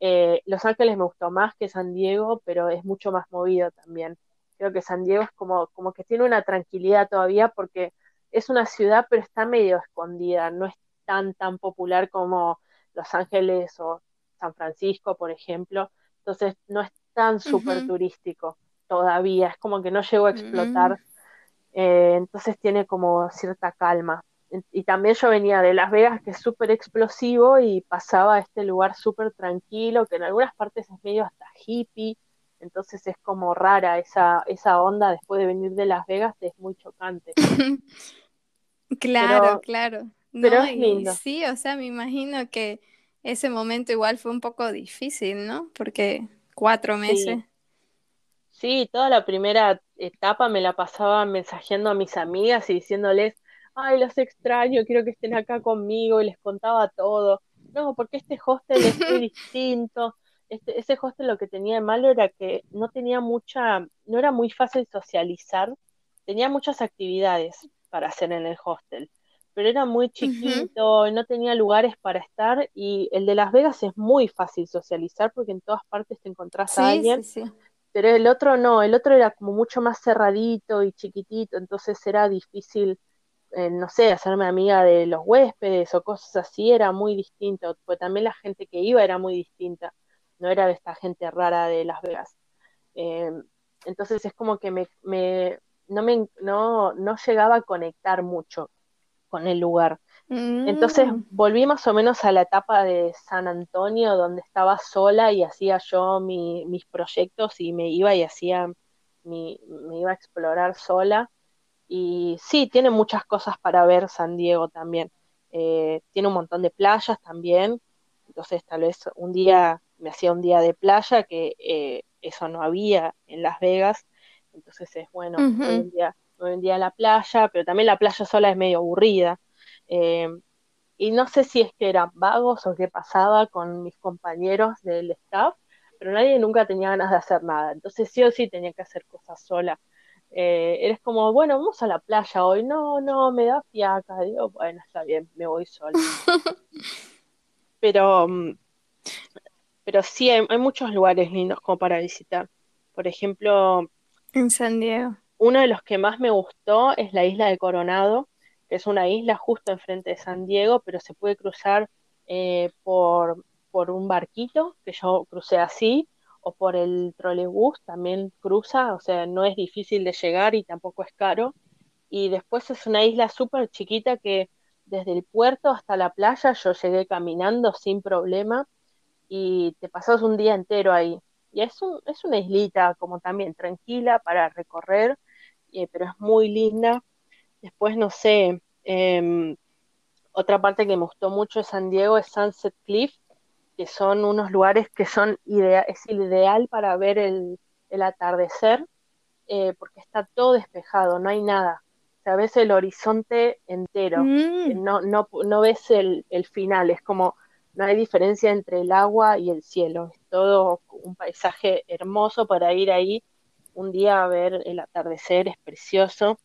Eh, Los Ángeles me gustó más que San Diego, pero es mucho más movido también. Creo que San Diego es como, como que tiene una tranquilidad todavía porque es una ciudad, pero está medio escondida. No es tan, tan popular como Los Ángeles o San Francisco, por ejemplo. Entonces no es tan súper turístico todavía. Es como que no llegó a explotar. Mm. Eh, entonces tiene como cierta calma. Y también yo venía de Las Vegas, que es súper explosivo, y pasaba a este lugar súper tranquilo, que en algunas partes es medio hasta hippie, entonces es como rara esa, esa onda después de venir de Las Vegas, es muy chocante. claro, claro. pero es lindo. Sí, o sea, me imagino que ese momento igual fue un poco difícil, ¿no? Porque cuatro meses. Sí, toda la primera etapa me la pasaba mensajeando a mis amigas y diciéndoles, ay, los extraño, quiero que estén acá conmigo y les contaba todo. No, porque este hostel es muy distinto. Este, ese hostel lo que tenía de malo era que no tenía mucha, no era muy fácil socializar, tenía muchas actividades para hacer en el hostel, pero era muy chiquito, y no tenía lugares para estar y el de Las Vegas es muy fácil socializar porque en todas partes te encontrás a alguien, pero el otro no, el otro era como mucho más cerradito y chiquitito, entonces era difícil, eh, no sé, hacerme amiga de los huéspedes o cosas así, era muy distinto, pues también la gente que iba era muy distinta, no era de esta gente rara de Las Vegas. Eh, entonces es como que me, no, me, no, no llegaba a conectar mucho con el lugar. Entonces mm. volví más o menos a la etapa de San Antonio, donde estaba sola y hacía yo mis proyectos y me iba y hacía, mi, me iba a explorar sola. Y sí, tiene muchas cosas para ver San Diego también. Eh, tiene un montón de playas también. Entonces tal vez un día me hacía un día de playa, que eh, eso no había en Las Vegas. Entonces es bueno, hoy, en día, hoy en día la playa, pero también la playa sola es medio aburrida. Eh, y no sé si es que eran vagos o qué pasaba con mis compañeros del staff, pero nadie nunca tenía ganas de hacer nada. Entonces sí o sí tenía que hacer cosas sola. Eh, eres como, bueno, vamos a la playa hoy. No, no, me da fiaca. Digo, bueno, está bien, me voy sola. pero, mm, pero sí, hay, hay muchos lugares lindos como para visitar. Por ejemplo, en San Diego. Uno de los que más me gustó es la isla de Coronado, es una isla justo enfrente de San Diego, pero se puede cruzar eh, por, por un barquito, que yo crucé así, o por el trolebús también cruza, o sea, no es difícil de llegar y tampoco es caro. Y después es una isla súper chiquita que desde el puerto hasta la playa yo llegué caminando sin problema y te pasas un día entero ahí. Y es, es una islita como también tranquila para recorrer, eh, pero es muy linda. Después, no sé, em, otra parte que me gustó mucho de San Diego es Sunset Cliff, que son unos lugares que son idea es ideal para ver el, atardecer, eh, porque está todo despejado, no hay nada. O sea, ves el horizonte entero, mm. no, no, no ves el, el final, es como no hay diferencia entre el agua y el cielo, es todo un paisaje hermoso para ir ahí un día a ver el atardecer, es precioso.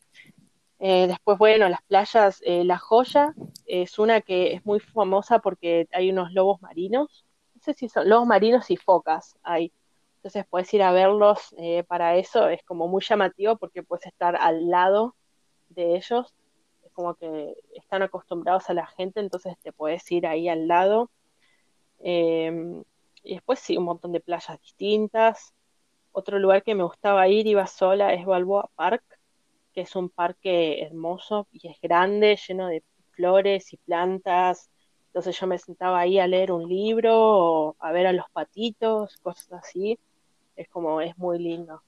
Eh, después, bueno, las playas, eh, La Joya es una que es muy famosa porque hay unos lobos marinos, no sé si son lobos marinos y focas ahí. Entonces puedes ir a verlos eh, para eso, es como muy llamativo porque puedes estar al lado de ellos, es como que están acostumbrados a la gente, entonces te puedes ir ahí al lado. Em, y después sí, un montón de playas distintas. Otro lugar que me gustaba ir, iba sola, es Balboa Park, que es un parque hermoso y es grande, lleno de flores y plantas. Entonces yo me sentaba ahí a leer un libro o a ver a los patitos, cosas así. Es como, es muy lindo.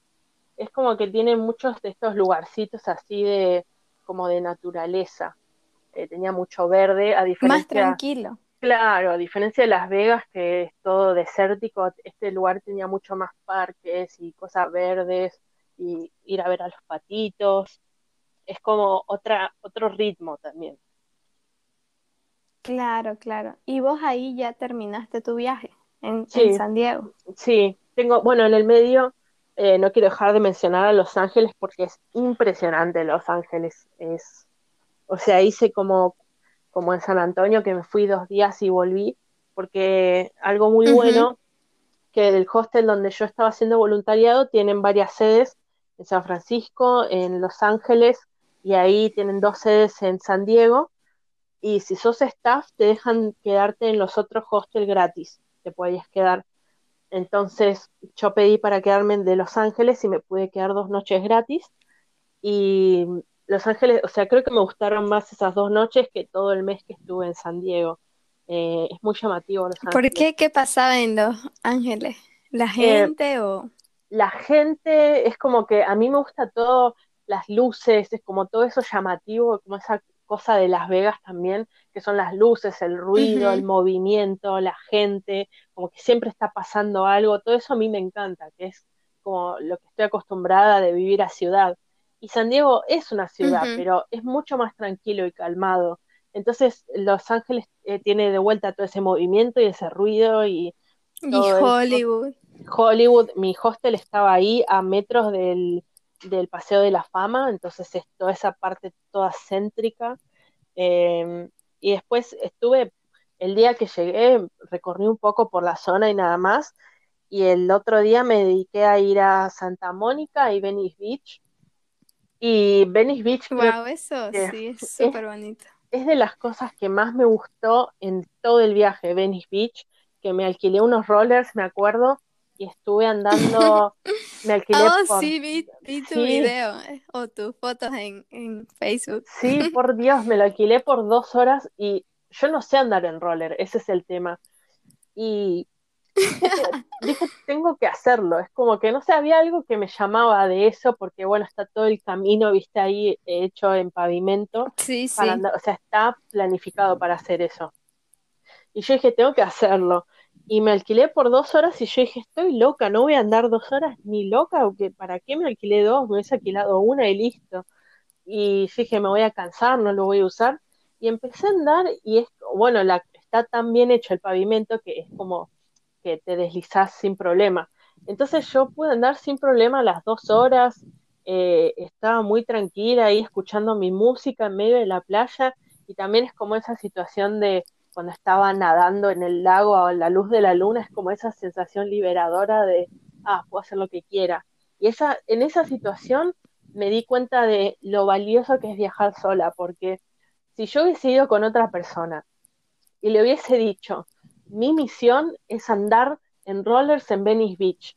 Es como que tiene muchos de estos lugarcitos así de, como de naturaleza. Eh, tenía mucho verde, a diferencia... Más tranquilo. Claro, a diferencia de Las Vegas, que es todo desértico, este lugar tenía mucho más parques y cosas verdes y ir a ver a los patitos. Es como otra, otro ritmo también. Claro, claro. ¿Y vos ahí ya terminaste tu viaje en, San Diego? Sí, tengo, bueno, en el medio eh, no quiero dejar de mencionar a Los Ángeles porque es impresionante Los Ángeles. Es, o sea, hice como como en San Antonio, que me fui dos días y volví, porque algo muy bueno, que el hostel donde yo estaba haciendo voluntariado tienen varias sedes, en San Francisco, en Los Ángeles, y ahí tienen dos sedes en San Diego, y si sos staff te dejan quedarte en los otros hostels gratis, te podías quedar. Entonces yo pedí para quedarme de Los Ángeles y me pude quedar dos noches gratis. Y los Ángeles, o sea, creo que me gustaron más esas dos noches que todo el mes que estuve en San Diego. Eh, es muy llamativo Los Ángeles. ¿Por qué? ¿Qué pasaba en Los Ángeles? ¿La eh, gente o...? La gente es como que a mí me gusta todo, las luces, es como todo eso llamativo, como esa cosa de Las Vegas también, que son las luces, el ruido, el movimiento, la gente, como que siempre está pasando algo, todo eso a mí me encanta, que es como lo que estoy acostumbrada de vivir a ciudad. Y San Diego es una ciudad, pero es mucho más tranquilo y calmado. Entonces, Los Ángeles eh, tiene de vuelta todo ese movimiento y ese ruido y Y eso. Hollywood. Mi hostel estaba ahí a metros del, del Paseo de la Fama, entonces es toda esa parte toda céntrica. Eh, y después estuve, el día que llegué, recorrí un poco por la zona y nada más. Y el otro día me dediqué a ir a Santa Mónica y Venice Beach. Y Venice Beach Wow, eso sí es es- súper bonito. es de las cosas que más me gustó en todo el viaje, Venice Beach, que me alquilé unos rollers, me acuerdo, y estuve andando, me alquilé Oh, por, sí, vi, vi tu sí. video eh, o tus fotos en, en Facebook. sí, por Dios, me lo alquilé por dos horas y yo no sé andar en roller, ese es el tema. Y dije, tengo que hacerlo, es como que no sé, había algo que me llamaba de eso, porque bueno, está todo el camino, viste, ahí hecho en pavimento. Sí, para sí. andar, o sea, está planificado para hacer eso. Y yo dije, tengo que hacerlo. Y me alquilé por dos horas y yo dije, estoy loca, no voy a andar dos horas ni loca, o que ¿para qué me alquilé dos? Me hubiese alquilado una y listo. Y yo dije, me voy a cansar, no lo voy a usar. Y empecé a andar y es, bueno, la, está tan bien hecho el pavimento que es como que te deslizás sin problema. Entonces yo pude andar sin problema las dos horas, eh, estaba muy tranquila ahí escuchando mi música en medio de la playa y también es como esa situación de cuando estaba nadando en el lago a la luz de la luna, es como esa sensación liberadora de, ah, puedo hacer lo que quiera. Y esa, en esa situación me di cuenta de lo valioso que es viajar sola, porque si yo hubiese ido con otra persona y le hubiese dicho, mi misión es andar en rollers en Venice Beach,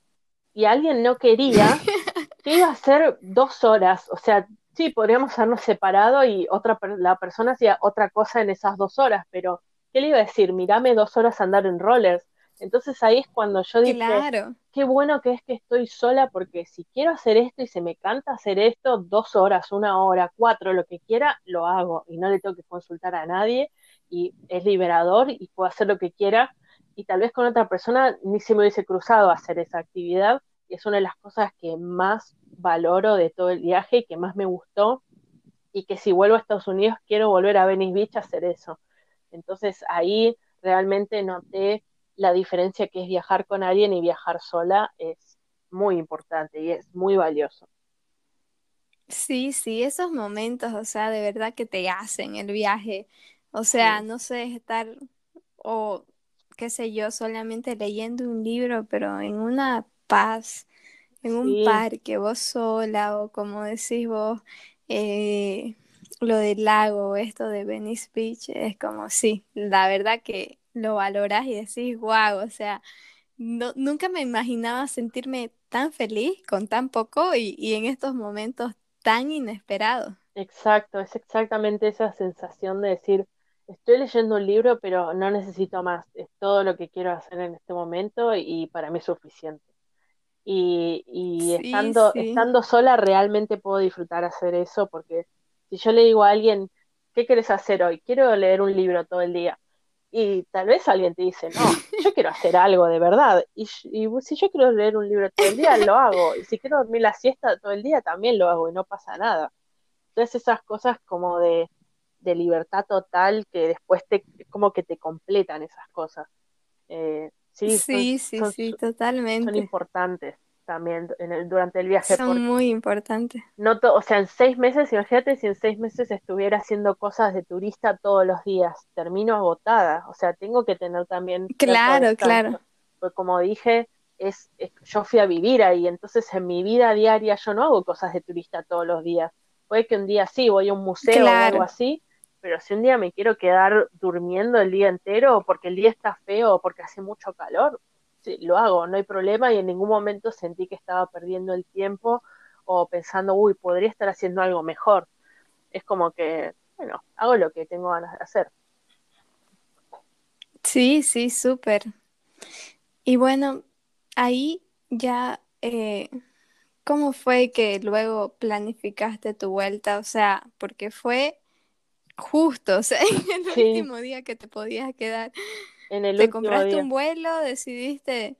y alguien no quería, que iba a ser dos horas, o sea, sí, podríamos habernos separado y otra la persona hacía otra cosa en esas dos horas, pero ¿qué le iba a decir? Mirame dos horas andar en rollers. Entonces ahí es cuando yo dije, Claro. qué bueno que es que estoy sola porque si quiero hacer esto y se me canta hacer esto, dos horas, una hora, cuatro, lo que quiera, lo hago y no le tengo que consultar a nadie y es liberador y puedo hacer lo que quiera y tal vez con otra persona ni se me hubiese cruzado hacer esa actividad y es una de las cosas que más valoro de todo el viaje y que más me gustó y que si vuelvo a Estados Unidos quiero volver a Venice Beach a hacer eso. Entonces ahí realmente noté la diferencia que es viajar con alguien y viajar sola es muy importante y es muy valioso. Sí, sí, esos momentos, o sea, de verdad que te hacen el viaje. O sea, Sí. no sé, estar o qué sé yo, solamente leyendo un libro, pero en una paz, en un parque, vos sola, o como decís vos, eh, lo del lago, esto de Venice Beach, es como, sí, la verdad que lo valorás y decís, wow, o sea, no, nunca me imaginaba sentirme tan feliz con tan poco y, y en estos momentos tan inesperados. exacto, es exactamente esa sensación de decir, estoy leyendo un libro, pero no necesito más, es todo lo que quiero hacer en este momento y para mí es suficiente. Y, y Sí, estando, sí. estando sola realmente puedo disfrutar hacer eso, porque si yo le digo a alguien, ¿qué quieres hacer hoy? Quiero leer un libro todo el día. Y tal vez alguien te dice, no, yo quiero hacer algo de verdad. Y, y si yo quiero leer un libro todo el día, lo hago. Y si quiero dormir la siesta todo el día, también lo hago y no pasa nada. Entonces esas cosas como de, de libertad total que después te, como que te completan esas cosas. Eh, sí, son, Sí, sí, son, sí, son totalmente. importantes también en el, durante el viaje, Son muy importantes. no o sea, en seis meses, imagínate si en seis meses estuviera haciendo cosas de turista todos los días, termino agotada, o sea, tengo que tener también Claro, claro. porque como dije, es, es- yo fui a vivir ahí, entonces en mi vida diaria yo no hago cosas de turista todos los días, puede que un día sí, voy a un museo o algo así, pero si un día me quiero quedar durmiendo el día entero porque el día está feo o porque hace mucho calor, sí, lo hago, no hay problema y en ningún momento sentí que estaba perdiendo el tiempo o pensando, uy, podría estar haciendo algo mejor. Es como que, bueno, hago lo que tengo ganas de hacer. Sí, sí, súper. Y bueno, ahí ya, eh, ¿cómo fue que luego planificaste tu vuelta? O sea, porque fue justo, o sea, en el Sí, último día que te podías quedar. En el ¿Te compraste día. un vuelo? ¿Decidiste?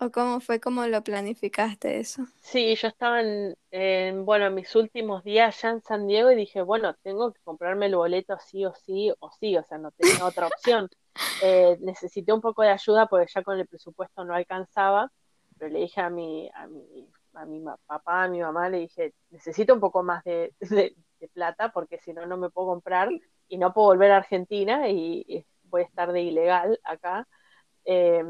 ¿O cómo fue, cómo lo planificaste eso? Sí, yo estaba en, en, bueno, en mis últimos días ya en San Diego y dije, bueno, tengo que comprarme el boleto sí o sí o sí, o sea, no tenía otra opción. Eh, necesité un poco de ayuda porque ya con el presupuesto no alcanzaba, pero le dije a mi, a mi, a mi papá, a mi mamá, le dije, necesito un poco más de, de, plata porque si no, no me puedo comprar y no puedo volver a Argentina y, y voy a estar de ilegal acá. Eh,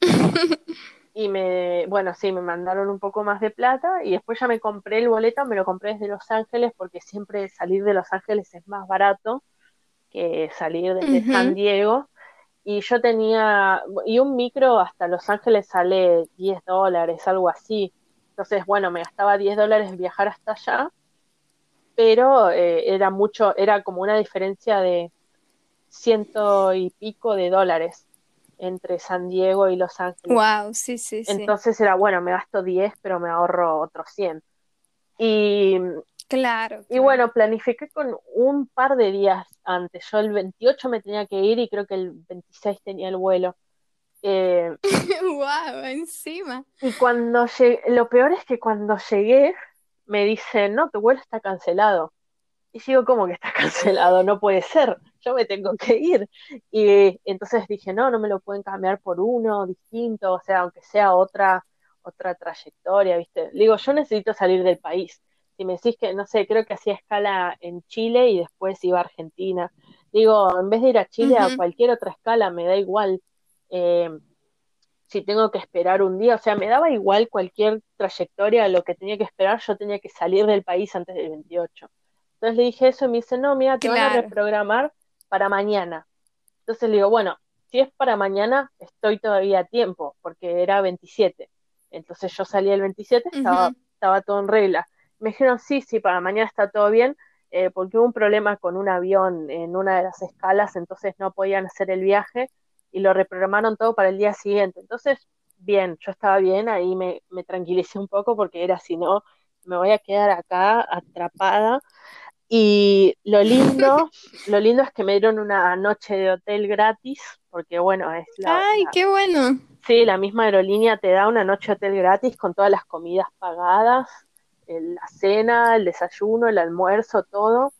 y me, bueno, sí, me mandaron un poco más de plata y después ya me compré el boleto, me lo compré desde Los Ángeles porque siempre salir de Los Ángeles es más barato que salir desde San Diego. Y yo tenía, y un micro hasta Los Ángeles sale 10 dólares, algo así. Entonces, bueno, me gastaba 10 dólares viajar hasta allá, pero eh, era mucho, era como una diferencia de ciento y pico de dólares entre San Diego y Los Ángeles. Wow, sí, sí, sí. Entonces era, bueno, me gasto 10, pero me ahorro otros 100. Y, claro, y bueno, planifiqué con un par de días antes. Yo el 28 me tenía que ir y creo que el 26 tenía el vuelo. Eh, wow, encima. Y cuando llegué, lo peor es que cuando llegué me dicen, no, tu vuelo está cancelado. Y digo, ¿cómo que está cancelado? No puede ser, yo me tengo que ir. Y entonces dije, no, no me lo pueden cambiar por uno distinto, o sea, aunque sea otra, otra trayectoria, ¿viste? digo, yo necesito salir del país. Si me decís que, no sé, creo que hacía escala en Chile y después iba a Argentina. Digo, en vez de ir a Chile, a cualquier otra escala, me da igual. Eh, si tengo que esperar un día, o sea, me daba igual cualquier trayectoria, lo que tenía que esperar, yo tenía que salir del país antes del 28. Entonces le dije eso y me dice, no, mira, te van a reprogramar para mañana. Entonces le digo, bueno, si es para mañana, estoy todavía a tiempo, porque era 27. Entonces yo salí el 27, estaba, estaba todo en regla. Me dijeron, sí, sí, para mañana está todo bien, eh, porque hubo un problema con un avión en una de las escalas, entonces no podían hacer el viaje y lo reprogramaron todo para el día siguiente. Entonces, bien, yo estaba bien, ahí me, me tranquilicé un poco porque era si no, me voy a quedar acá atrapada y lo lindo, lo lindo es que me dieron una noche de hotel gratis, porque bueno, es la... ¡Ay, qué bueno! Sí, la misma aerolínea te da una noche de hotel gratis con todas las comidas pagadas, la cena, el desayuno, el almuerzo, todo.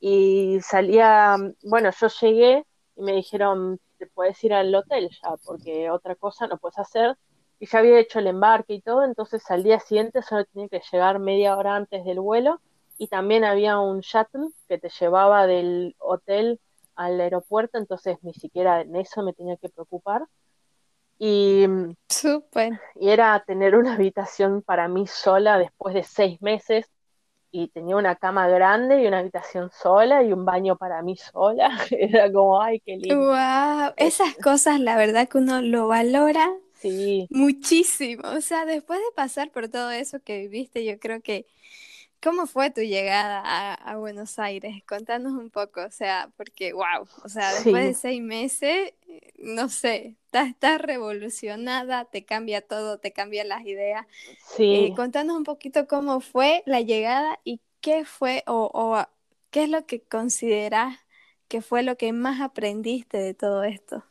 Y salía, bueno, yo llegué y me dijeron, te puedes ir al hotel ya, porque otra cosa no puedes hacer. Y ya había hecho el embarque y todo, entonces al día siguiente solo tenía que llegar media hora antes del vuelo y también había un shuttle que te llevaba del hotel al aeropuerto, entonces ni siquiera en eso me tenía que preocupar. Y, Super. y era tener una habitación para mí sola después de seis meses y tenía una cama grande y una habitación sola y un baño para mí sola. Era como, ay, qué lindo. Wow, esas cosas la verdad que uno lo valora sí. muchísimo. O sea, después de pasar por todo eso que viviste, yo creo que ¿Cómo fue tu llegada a, Buenos Aires? Contanos un poco, o sea, porque, wow, o sea, después de seis meses, no sé, estás, revolucionada, te cambia todo, te cambia las ideas. Sí. Eh, contanos un poquito cómo fue la llegada y qué fue o, o qué es lo que consideras que fue lo que más aprendiste de todo esto.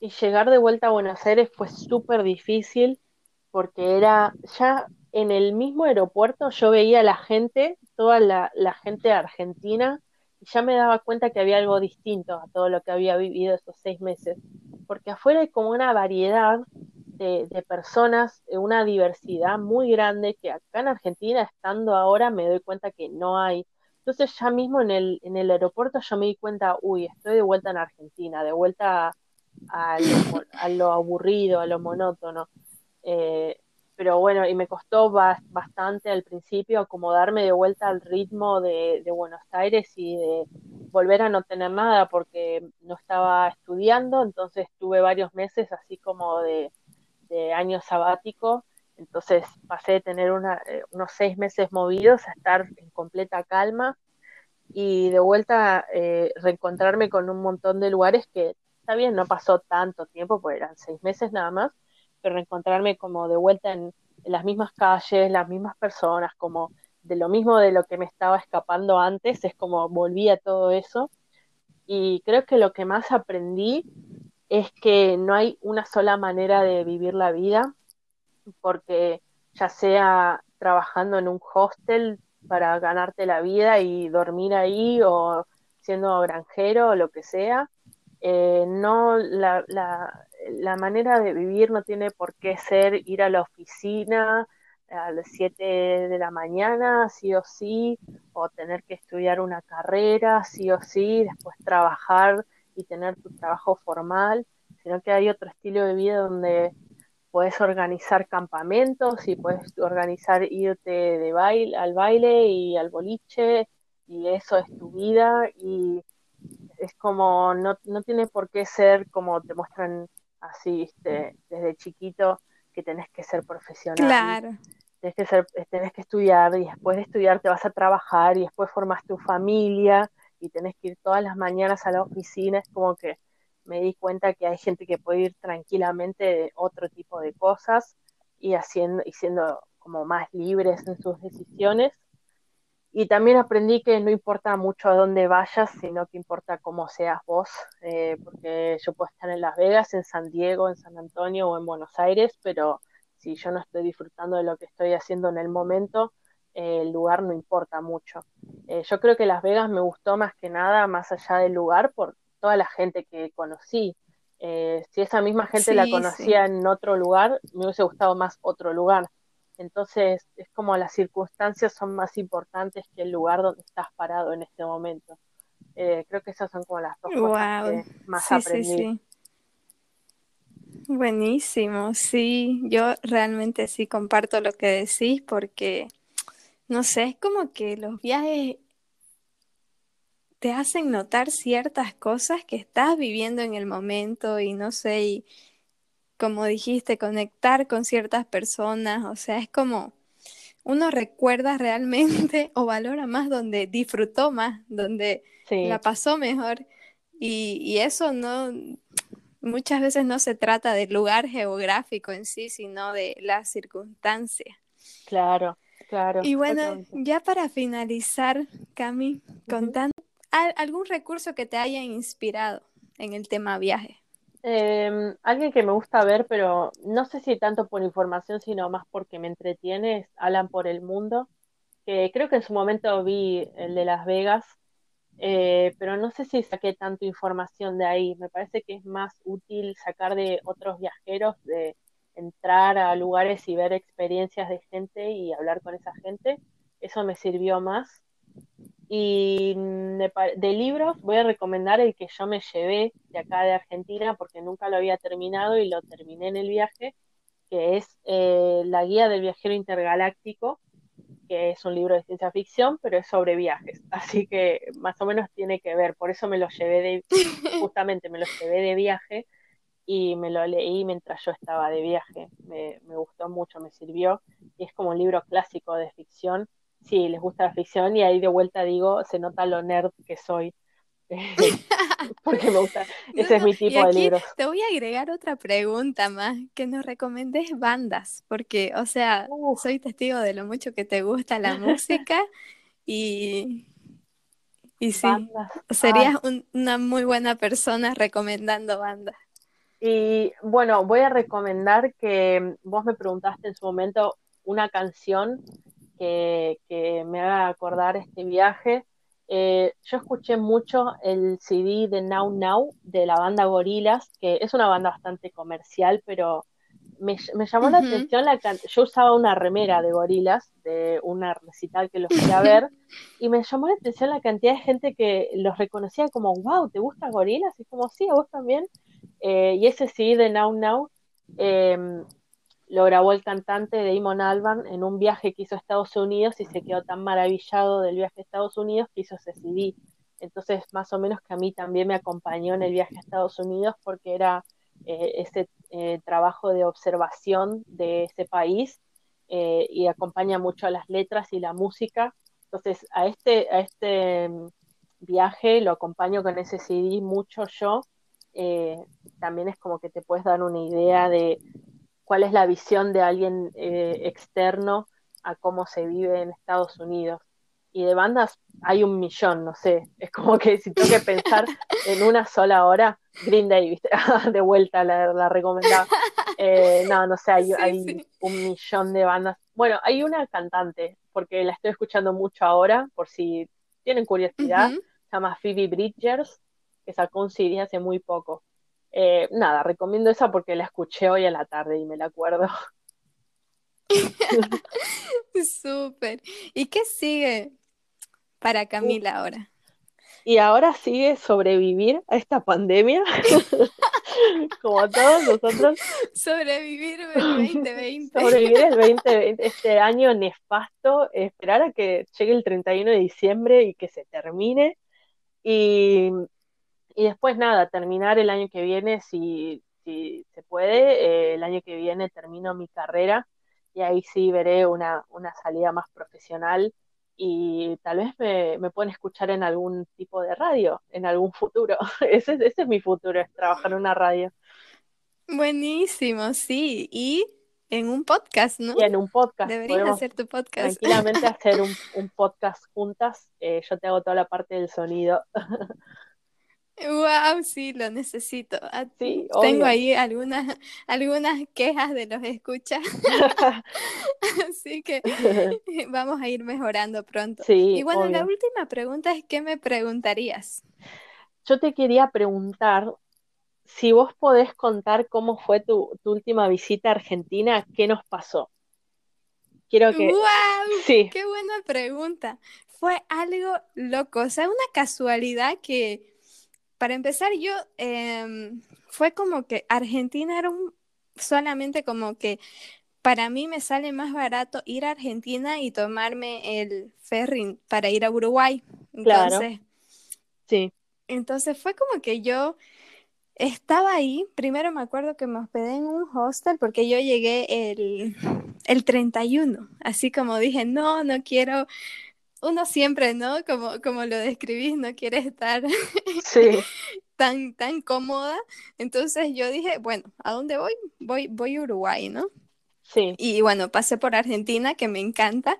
Y llegar de vuelta a Buenos Aires fue súper difícil porque era ya en el mismo aeropuerto yo veía a la gente, toda la, gente argentina, y ya me daba cuenta que había algo distinto a todo lo que había vivido esos seis meses, porque afuera hay como una variedad de, personas, eh, una diversidad muy grande que acá en Argentina, estando ahora, me doy cuenta que no hay. Entonces ya mismo en el, aeropuerto yo me di cuenta, uy, estoy de vuelta en Argentina, de vuelta a, lo, aburrido, a lo monótono. Eh, pero bueno, y me costó bastante al principio acomodarme de vuelta al ritmo de, Buenos Aires y de volver a no tener nada porque no estaba estudiando, entonces tuve varios meses así como de, año sabático, entonces pasé de tener eh, unos seis meses movidos a estar en completa calma y de vuelta eh, reencontrarme con un montón de lugares que está bien, no pasó tanto tiempo, porque eran seis meses nada más, pero encontrarme como de vuelta en, las mismas calles, las mismas personas, como de lo mismo de lo que me estaba escapando antes, es como volví a todo eso. Y creo que lo que más aprendí es que no hay una sola manera de vivir la vida, porque ya sea trabajando en un hostel para ganarte la vida y dormir ahí o siendo granjero o lo que sea, eh, no la, la, manera de vivir no tiene por qué ser ir a la oficina a las 7 de la mañana, sí o sí, o tener que estudiar una carrera, sí o sí, después trabajar y tener tu trabajo formal, sino que hay otro estilo de vida donde puedes organizar campamentos y puedes organizar irte de baile, al baile y al boliche y eso es tu vida y es como no, no tiene por qué ser como te muestran así este, desde chiquito que tenés que ser profesional. Claro. Tenés que, ser, tenés que estudiar y después de estudiar te vas a trabajar y después formas tu familia y tenés que ir todas las mañanas a la oficina. Es como que me di cuenta que hay gente que puede ir tranquilamente de otro tipo de cosas y haciendo y siendo como más libres en sus decisiones. Y también aprendí que no importa mucho a dónde vayas, sino que importa cómo seas vos, eh, porque yo puedo estar en Las Vegas, en San Diego, en San Antonio o en Buenos Aires, pero si yo no estoy disfrutando de lo que estoy haciendo en el momento, eh, el lugar no importa mucho. Eh, yo creo que Las Vegas me gustó más que nada, más allá del lugar, por toda la gente que conocí. Si esa misma gente la conocía en otro lugar, me hubiese gustado más otro lugar. Entonces, es como las circunstancias son más importantes que el lugar donde estás parado en este momento. Eh, creo que esas son como las dos cosas que más aprendí. Buenísimo, sí, yo realmente sí comparto lo que decís porque, no sé, es como que los viajes te hacen notar ciertas cosas que estás viviendo en el momento y no sé, y como dijiste, conectar con ciertas personas, o sea, es como uno recuerda realmente o valora más donde disfrutó más, donde la pasó mejor. Y, y, eso no, muchas veces no se trata del lugar geográfico en sí, sino de la circunstancia. Claro, claro. Y bueno, ya para finalizar, Cami, contando ¿Algún recurso que te haya inspirado en el tema viaje? Em, alguien que me gusta ver, pero no sé si tanto por información, sino más porque me entretiene, es Alan por el Mundo, que creo que en su momento vi el de Las Vegas, eh, pero no sé si saqué tanto información de ahí. Me parece que es más útil sacar de otros viajeros, de entrar a lugares y ver experiencias de gente y hablar con esa gente. Eso me sirvió más. Y de, libros voy a recomendar el que yo me llevé de acá de Argentina porque nunca lo había terminado y lo terminé en el viaje, que es eh, La Guía del Viajero Intergaláctico, que es un libro de ciencia ficción, pero es sobre viajes. Así que más o menos tiene que ver, por eso me lo llevé de, justamente me lo llevé de viaje y me lo leí mientras yo estaba de viaje. Me, me gustó mucho, me sirvió. Y es como un libro clásico de ficción sí, les gusta la ficción y ahí de vuelta digo, se nota lo nerd que soy. porque me gusta, ese es mi tipo de libros. Te voy a agregar otra pregunta más, que nos recomendes bandas, porque, o sea, soy testigo de lo mucho que te gusta la música y, y sí, serías una muy buena persona recomendando bandas. Y bueno, voy a recomendar que vos me preguntaste en su momento una canción que, me haga acordar este viaje. Eh, yo escuché mucho el CD de Now Now de la banda Gorilas, que es una banda bastante comercial, pero me, llamó la atención la Yo usaba una remera de Gorilas, de una recital que los fui a ver, y me llamó la atención la cantidad de gente que los reconocía como, wow, ¿te gusta Gorilas? Y como, sí, a vos también. Eh, y ese CD de Now Now em, lo grabó el cantante Damon Alban en un viaje que hizo a Estados Unidos y se quedó tan maravillado del viaje a Estados Unidos que hizo ese CD. Entonces, más o menos que a mí también me acompañó en el viaje a Estados Unidos porque era eh, ese eh, trabajo de observación de ese país eh, y acompaña mucho a las letras y la música. Entonces, a este, a este mm, viaje lo acompaño con ese CD mucho yo. también es como que te puedes dar una idea de cuál es la visión de alguien eh, externo a cómo se vive en Estados Unidos. Y de bandas hay un millón, no sé, es como que si tengo que pensar en una sola hora, Green Day, de vuelta la, la recomendaba. Eh, no, no sé, hay, Sí, hay sí. un millón de bandas. Bueno, hay una cantante, porque la estoy escuchando mucho ahora, por si tienen curiosidad, Ujú. se llama Phoebe Bridgers, que sacó un CD hace muy poco. Eh, nada, recomiendo esa porque la escuché hoy a la tarde y me la acuerdo. Súper. ¿Y qué sigue para Camila ahora? Y ahora sigue sobrevivir a esta pandemia, como todos nosotros, Sobrevivir el 2020. sobrevivir el 2020, este año nefasto, esperar a que llegue el 31 de diciembre y que se termine. Y, y después nada, terminar el año que viene, si, si se puede, eh, el año que viene termino mi carrera y ahí sí veré una, una salida más profesional y tal vez me, me pueden escuchar en algún tipo de radio, en algún futuro. Ese, es- ese es mi futuro, es trabajar en una radio Buenísimo, sí. Y en un podcast, ¿no? y en un podcast. Deberías hacer tu podcast. tranquilamente hacer un, un podcast juntas. Eh, yo te hago toda la parte del sonido. Wow, sí, lo necesito. Ah, Sí, Tengo obvio. ahí algunas, algunas quejas de los escuchas, así que vamos a ir mejorando pronto. Sí, Y bueno, la última pregunta es, ¿qué me preguntarías? Yo te quería preguntar si vos podés contar cómo fue tu, tu última visita a Argentina, ¿qué nos pasó? Quiero que... ¡Wow! Sí, ¡Qué buena pregunta! Fue algo loco, o sea, una casualidad que, para empezar, yo, em, fue como que Argentina era un, solamente como que para mí me sale más barato ir a Argentina y tomarme el ferry para ir a Uruguay. Claro. Sí, entonces fue como que yo estaba ahí, primero me acuerdo que me hospedé en un hostel porque yo llegué el, el 31, así como dije, no, no quiero, uno siempre, ¿no? Como, como lo describís, no quiere estar sí, tan, tan cómoda. Entonces yo dije, bueno, ¿a dónde voy? Voy, voy a Uruguay, ¿no? sí, Y bueno, pasé por Argentina, que me encanta,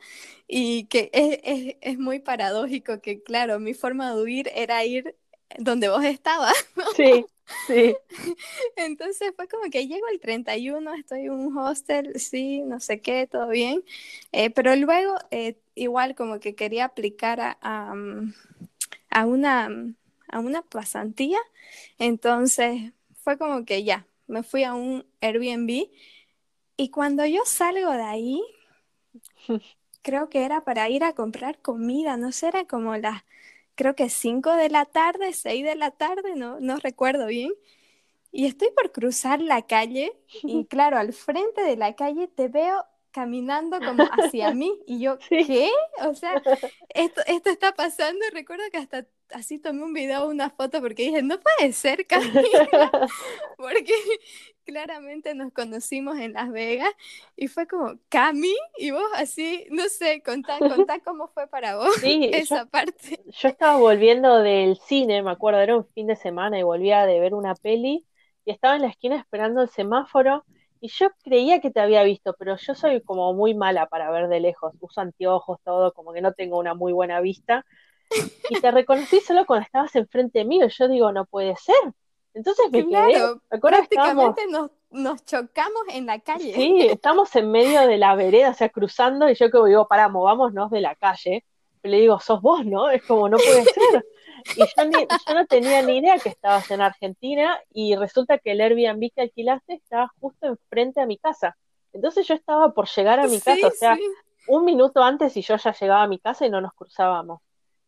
y que es, es, es muy paradójico que, claro, mi forma de huir era ir donde vos estabas. sí, sí, Entonces fue como que llego el 31, estoy en un hostel, sí, no sé qué, todo bien. Eh, pero luego, eh, igual como que quería aplicar a, a, mm, a una, a una pasantía. Entonces fue como que ya, me fui a un Airbnb. Y cuando yo salgo de ahí, creo que era para ir a comprar comida, no sé, era como las, creo que 5 de la tarde, 6 de la tarde, no, no recuerdo bien. Y estoy por cruzar la calle y claro, al frente de la calle te veo caminando como hacia mí y yo, Sí. ¿qué? O sea, esto, esto está pasando y recuerdo que hasta así tomé un video, una foto porque dije, no puede ser, Camila, porque claramente nos conocimos en Las Vegas y fue como, Cami, y vos así, no sé, contá, contá cómo fue para vos Sí, yo, esa parte. yo estaba volviendo del cine, me acuerdo, era un fin de semana y volvía de ver una peli y estaba en la esquina esperando el semáforo y yo creía que te había visto, pero yo soy como muy mala para ver de lejos, uso anteojos, todo, como que no tengo una muy buena vista y te reconocí solo cuando estabas enfrente mío y yo digo, no puede ser. Entonces me quedé, Claro, me acuerdo que estábamos, prácticamente nos, nos chocamos en la calle. sí, estamos en medio de la vereda, o sea, cruzando y yo como digo, pará, movámonos de la calle. Y le digo, sos vos, ¿no? Es como, no puede ser. Y yo, ni- yo no tenía ni idea que estabas en Argentina y resulta que el Airbnb que alquilaste estaba justo enfrente a mi casa. Entonces yo estaba por llegar a mi Sí, casa, o sea, sí. un minuto antes y yo ya llegaba a mi casa y no nos cruzábamos.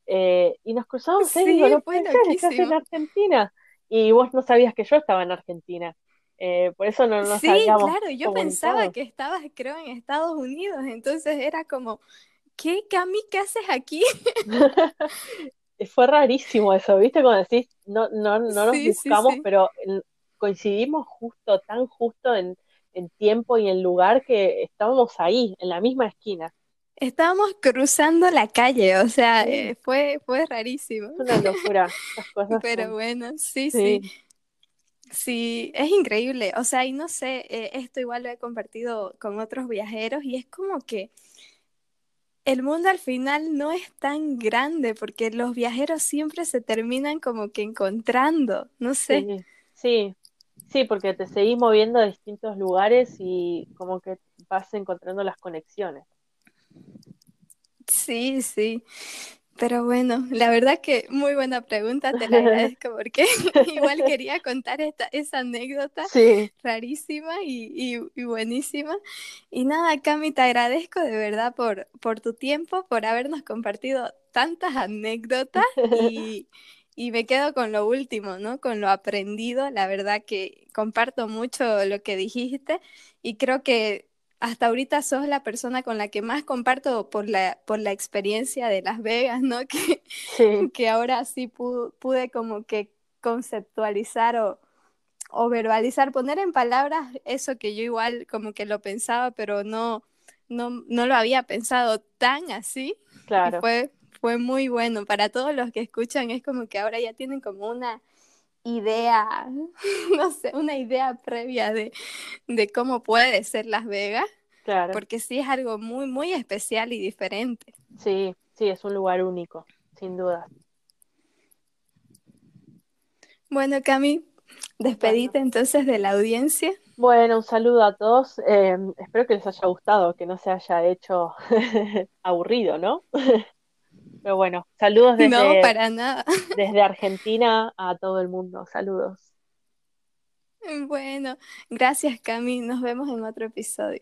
Eh, y nos cruzamos y Sí, digo, no puede ser, estás en. Argentina. Y vos no sabías que yo estaba en Argentina. Eh, por eso no nos Sí, habíamos claro, yo pensaba que estabas, creo, en Estados Unidos, entonces era como, ¿qué, Cami, qué haces aquí? Fue rarísimo eso, ¿viste? Cuando decís, no, no, no nos Sí, buscamos, sí. pero coincidimos justo, tan justo en, en tiempo y en lugar que estábamos ahí, en la misma esquina. Estábamos cruzando la calle, o sea, eh, fue, fue rarísimo. Una locura. Estas cosas Pero son- bueno, sí, Sí, sí, sí, es increíble. O sea, y no sé, eh, esto igual lo he compartido con otros viajeros y es como que el mundo al final no es tan grande porque los viajeros siempre se terminan como que encontrando, no sé. sí, sí. Sí, porque te seguís moviendo a distintos lugares y como que vas encontrando las conexiones. Sí, sí. Pero bueno, la verdad que muy buena pregunta, te la agradezco porque igual quería contar esta, esa anécdota Sí, rarísima y, y- y buenísima. Y nada, Cami, te agradezco de verdad por, por tu tiempo, por habernos compartido tantas anécdotas y, y me quedo con lo último, ¿no? Con lo aprendido. La verdad que comparto mucho lo que dijiste y creo que hasta ahorita sos la persona con la que más comparto por la, por la experiencia de Las Vegas, ¿no? Que, sí, que ahora sí pu- pude como que conceptualizar o, o verbalizar, poner en palabras eso que yo igual como que lo pensaba, pero no, no, no lo había pensado tan así. Y claro, fue, fue muy bueno. Para todos los que escuchan es como que ahora ya tienen como una idea, no sé, una idea previa de, de cómo puede ser Las Vegas, claro. porque sí es algo muy, muy especial y diferente. Sí, sí, es un lugar único, sin duda. Bueno, Cami, despedite entonces de la audiencia. Bueno, un saludo a todos. eh, espero que les haya gustado, que no se haya hecho aburrido, ¿no? Pero bueno, saludos No, desde, para nada. desde Argentina a todo el mundo. Saludos. Bueno, gracias Cami, nos vemos en otro episodio.